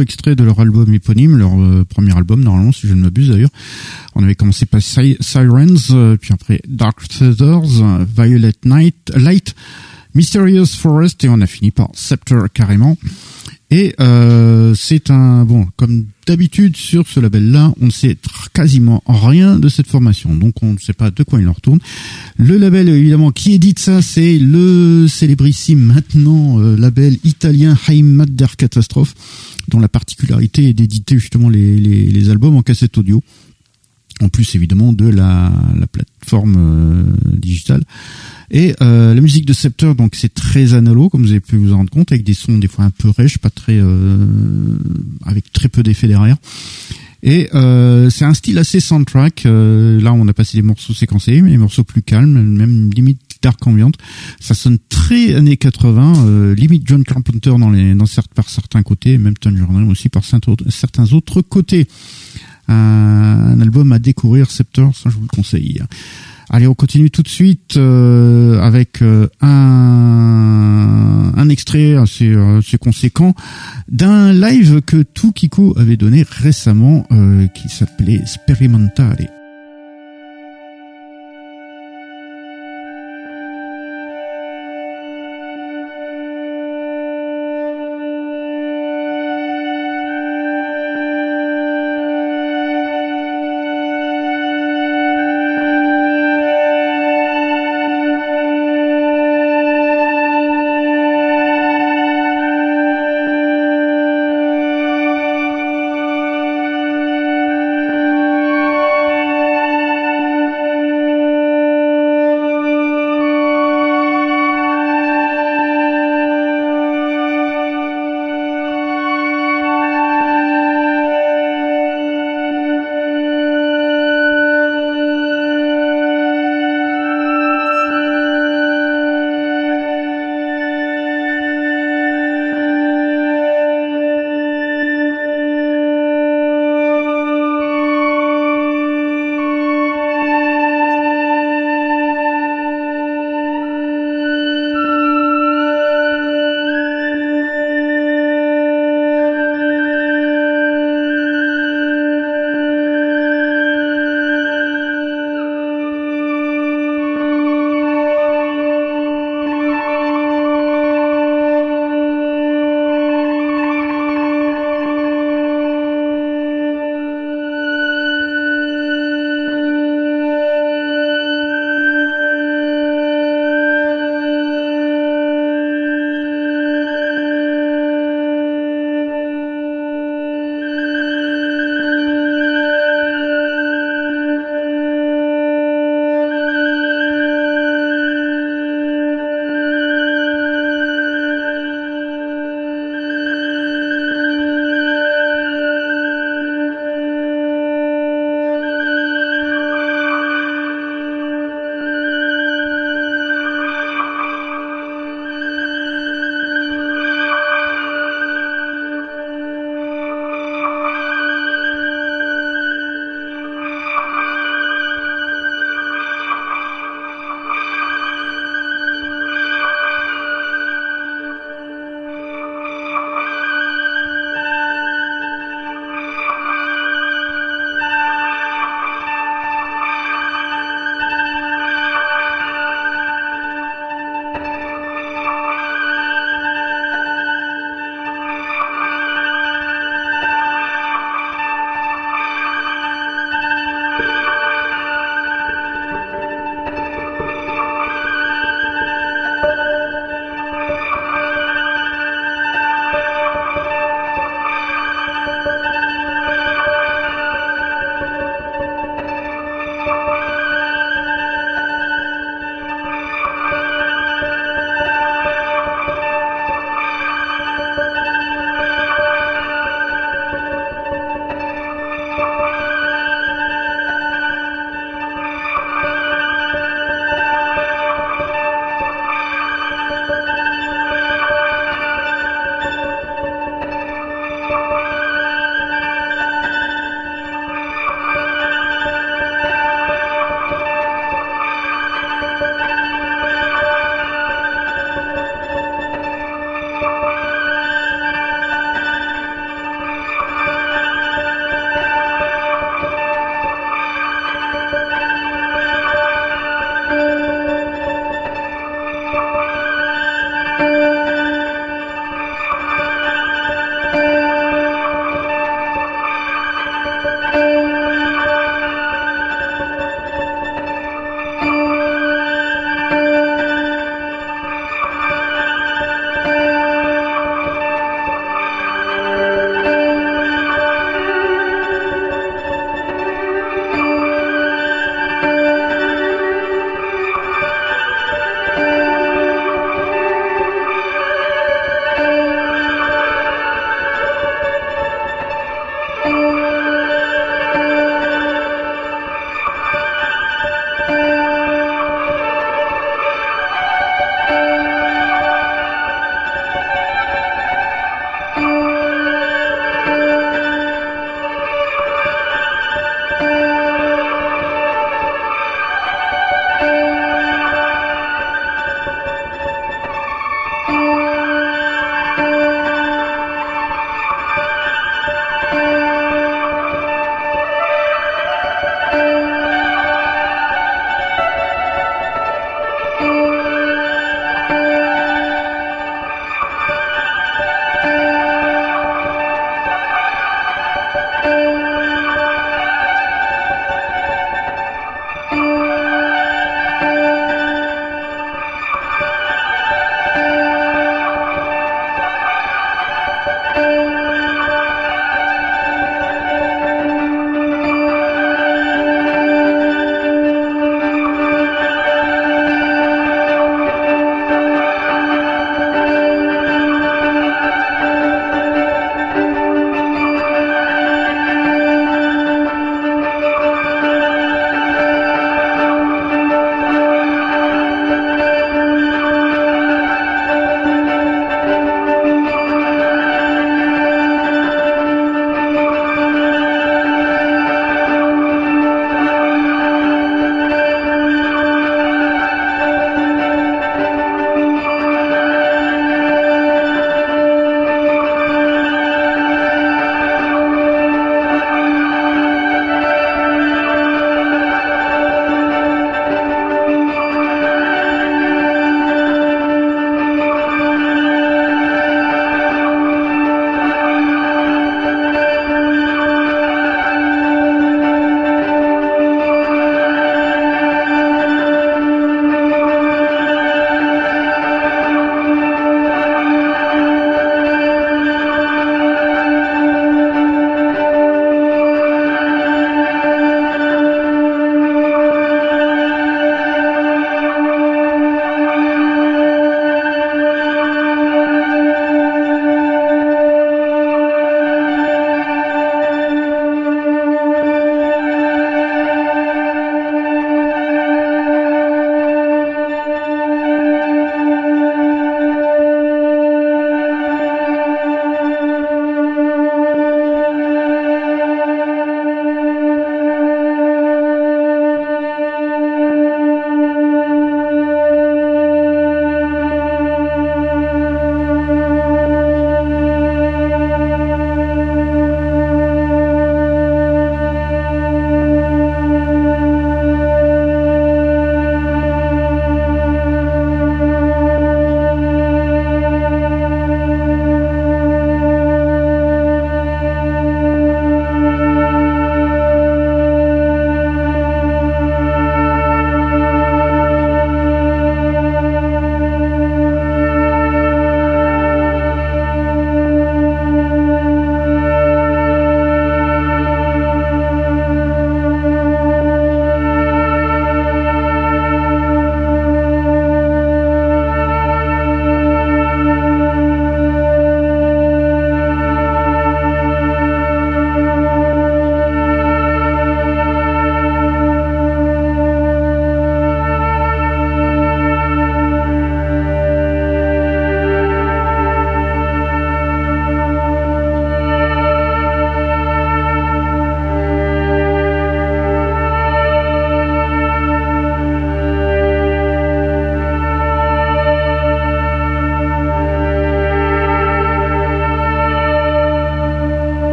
extraits de leur album éponyme, leur euh, premier album normalement si je ne m'abuse d'ailleurs. On avait commencé par Sirens, euh, puis après Dark Feathers, Violet Night, Light, Mysterious Forest et on a fini par Scepter carrément. Et euh, c'est un bon, comme d'habitude sur ce label-là, on ne sait quasiment rien de cette formation, donc on ne sait pas de quoi il en retourne. Le label évidemment qui édite ça, c'est le célébrissime maintenant euh, label italien Heimat der Catastrophe, dont la particularité est d'éditer justement les, albums en cassette audio en plus évidemment de la, la plateforme euh, digitale. Et euh, la musique de Scepter, donc c'est très analo, comme vous avez pu vous en rendre compte, avec des sons des fois un peu rêches, pas très, euh, avec très peu d'effets derrière. Et euh, c'est un style assez soundtrack. là, on a passé des morceaux séquencés, mais des morceaux plus calmes, même limite dark ambiante. Ça sonne très années 80, limite John Carpenter dans les, dans certes, par certains côtés, même Tangerine aussi par certains autres côtés un, album à découvrir, Scepter, ça je vous le conseille. Allez, on continue tout de suite euh, avec euh, un, extrait assez, euh, assez conséquent d'un live que Tukiko avait donné récemment qui s'appelait Sperimentale.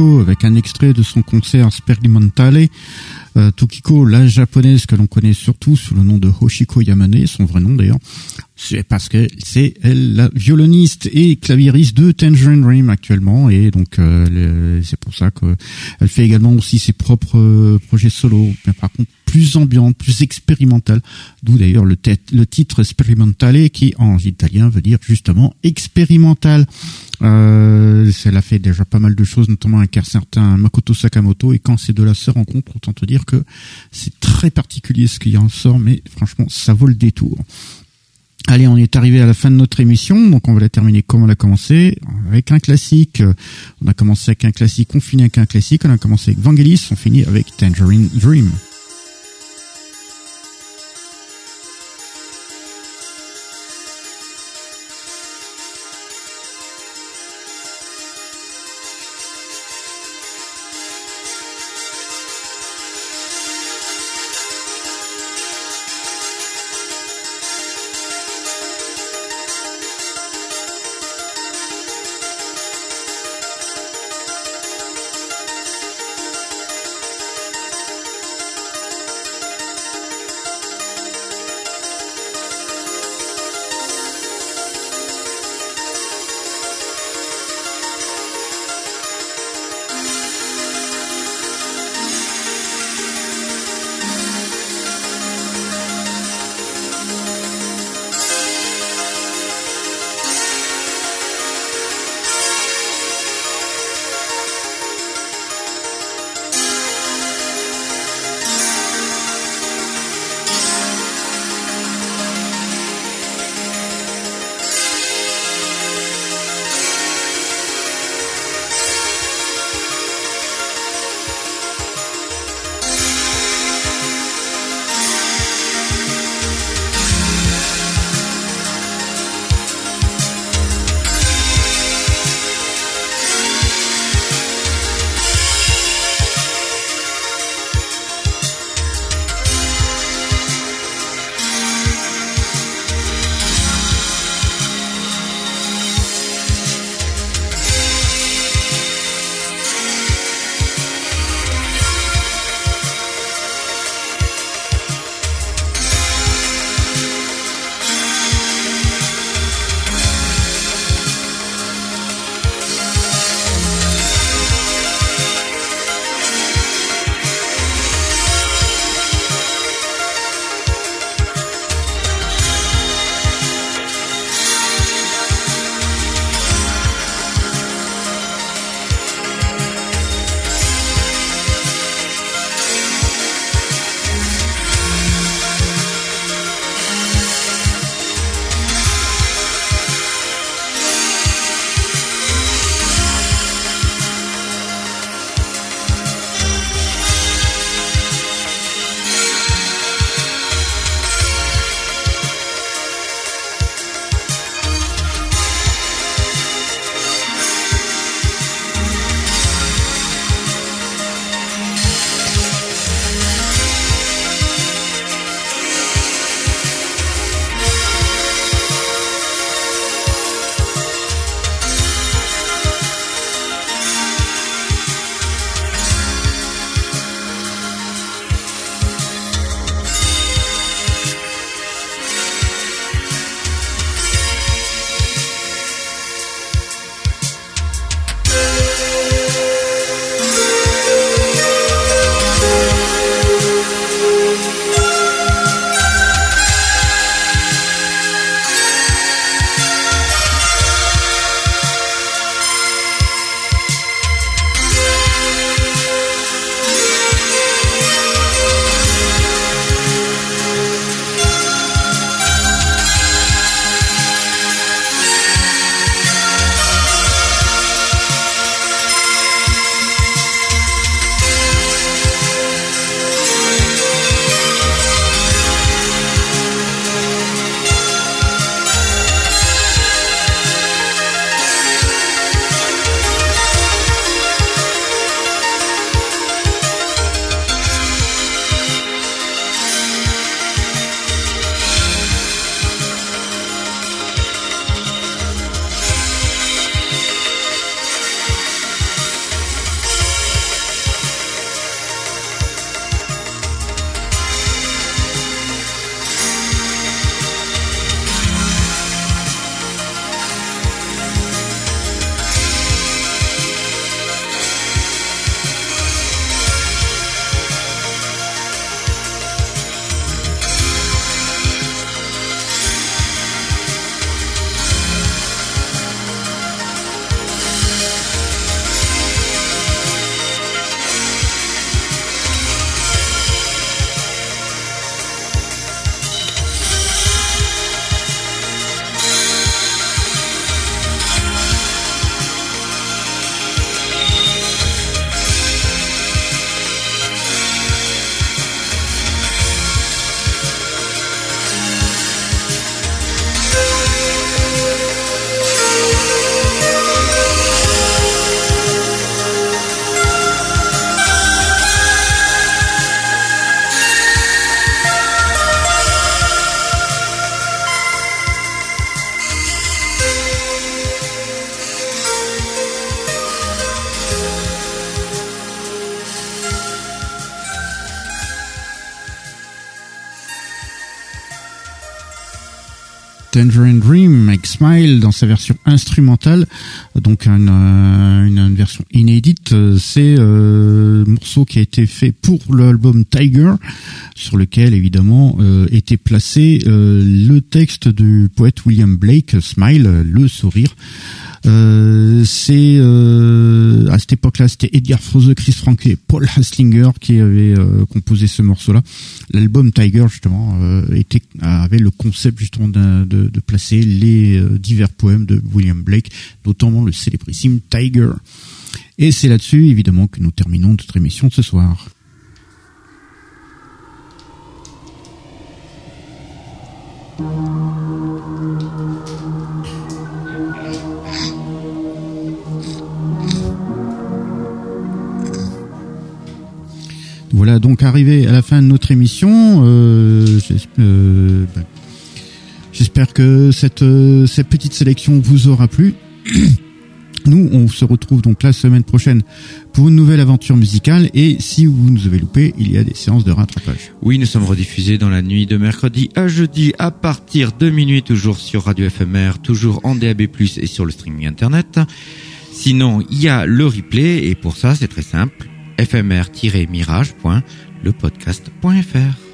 Avec un extrait de son concert Sperimentale. Euh, Tukiko, la japonaise que l'on connaît surtout sous le nom de Hoshiko Yamane, son vrai nom d'ailleurs, c'est parce que c'est elle la violoniste et claviériste de Tangerine Dream actuellement et donc euh, c'est pour ça que elle fait également aussi ses propres euh, projets solo mais par contre plus ambiant, plus expérimental, d'où d'ailleurs le, le, titre Sperimentale qui en italien veut dire justement expérimental. Euh, elle a fait déjà pas mal de choses, notamment avec un certain Makoto Sakamoto et quand ces deux-là se rencontrent, autant te dire que c'est très particulier ce qu'il y en sort, mais franchement ça vaut le détour. Allez, on est arrivé à la fin de notre émission, donc on va la terminer comme on l'a commencé, avec un classique. On a commencé avec un classique, on finit avec un classique, on a commencé avec Vangelis, on finit avec Tangerine Dream. Dans sa version instrumentale, donc une, euh, une, version inédite. C'est euh, un morceau qui a été fait pour l'album Tiger, sur lequel évidemment euh, était placé le texte du poète William Blake, Smile, le sourire. Euh, c'est euh, à cette époque-là, c'était Edgar Froese, Chris Franke et Paul Haslinger qui avaient euh, composé ce morceau-là. L'album Tiger justement avait le concept justement de, de, placer les divers poèmes de William Blake, notamment le célébrissime Tiger. Et c'est là-dessus évidemment que nous terminons notre émission de ce soir. Voilà donc arrivé à la fin de notre émission. Euh, euh, ben, j'espère que cette, euh, cette petite sélection vous aura plu. [clears throat] Nous, on se retrouve donc la semaine prochaine pour une nouvelle aventure musicale. Et si vous nous avez loupé, il y a des séances de rattrapage. Oui, nous sommes rediffusés dans la nuit de mercredi à jeudi à partir de minuit, toujours sur Radio FMR, toujours en DAB+, et sur le streaming internet. Sinon, il y a le replay, et pour ça, c'est très simple fmr-mirage.lepodcast.fr.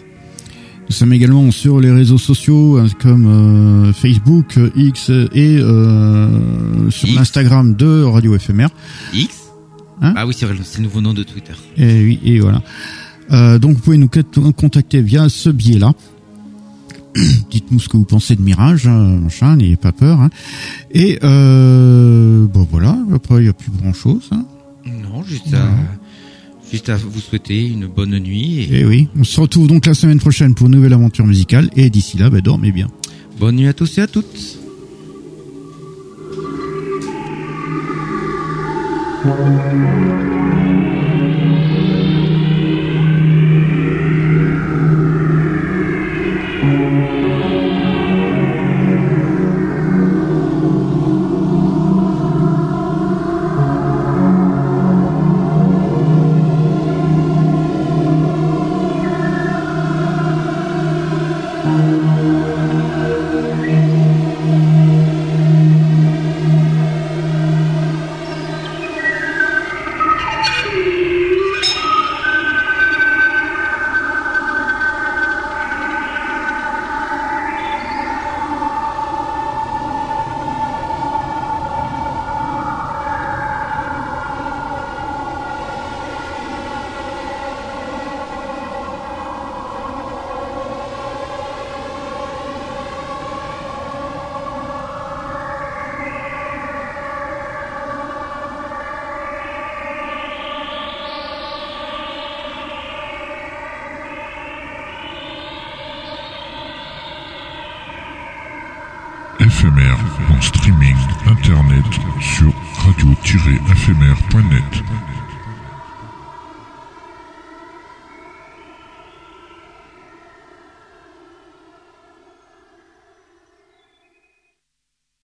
Nous sommes également sur les réseaux sociaux hein, comme euh, Facebook, X et euh, sur l'Instagram de Radio FMR. X hein Ah oui, c'est le nouveau nom de Twitter. Et oui, et voilà. Euh, donc vous pouvez nous contacter via ce biais-là. [coughs] Dites-nous ce que vous pensez de Mirage, machin, n'ayez pas peur. Hein. Et bon voilà, après il n'y a plus grand-chose. Non, juste à... Juste à vous souhaiter une bonne nuit. Et... Eh oui, on se retrouve donc la semaine prochaine pour une nouvelle aventure musicale. Et d'ici là, bah, dormez bien. Bonne nuit à tous et à toutes.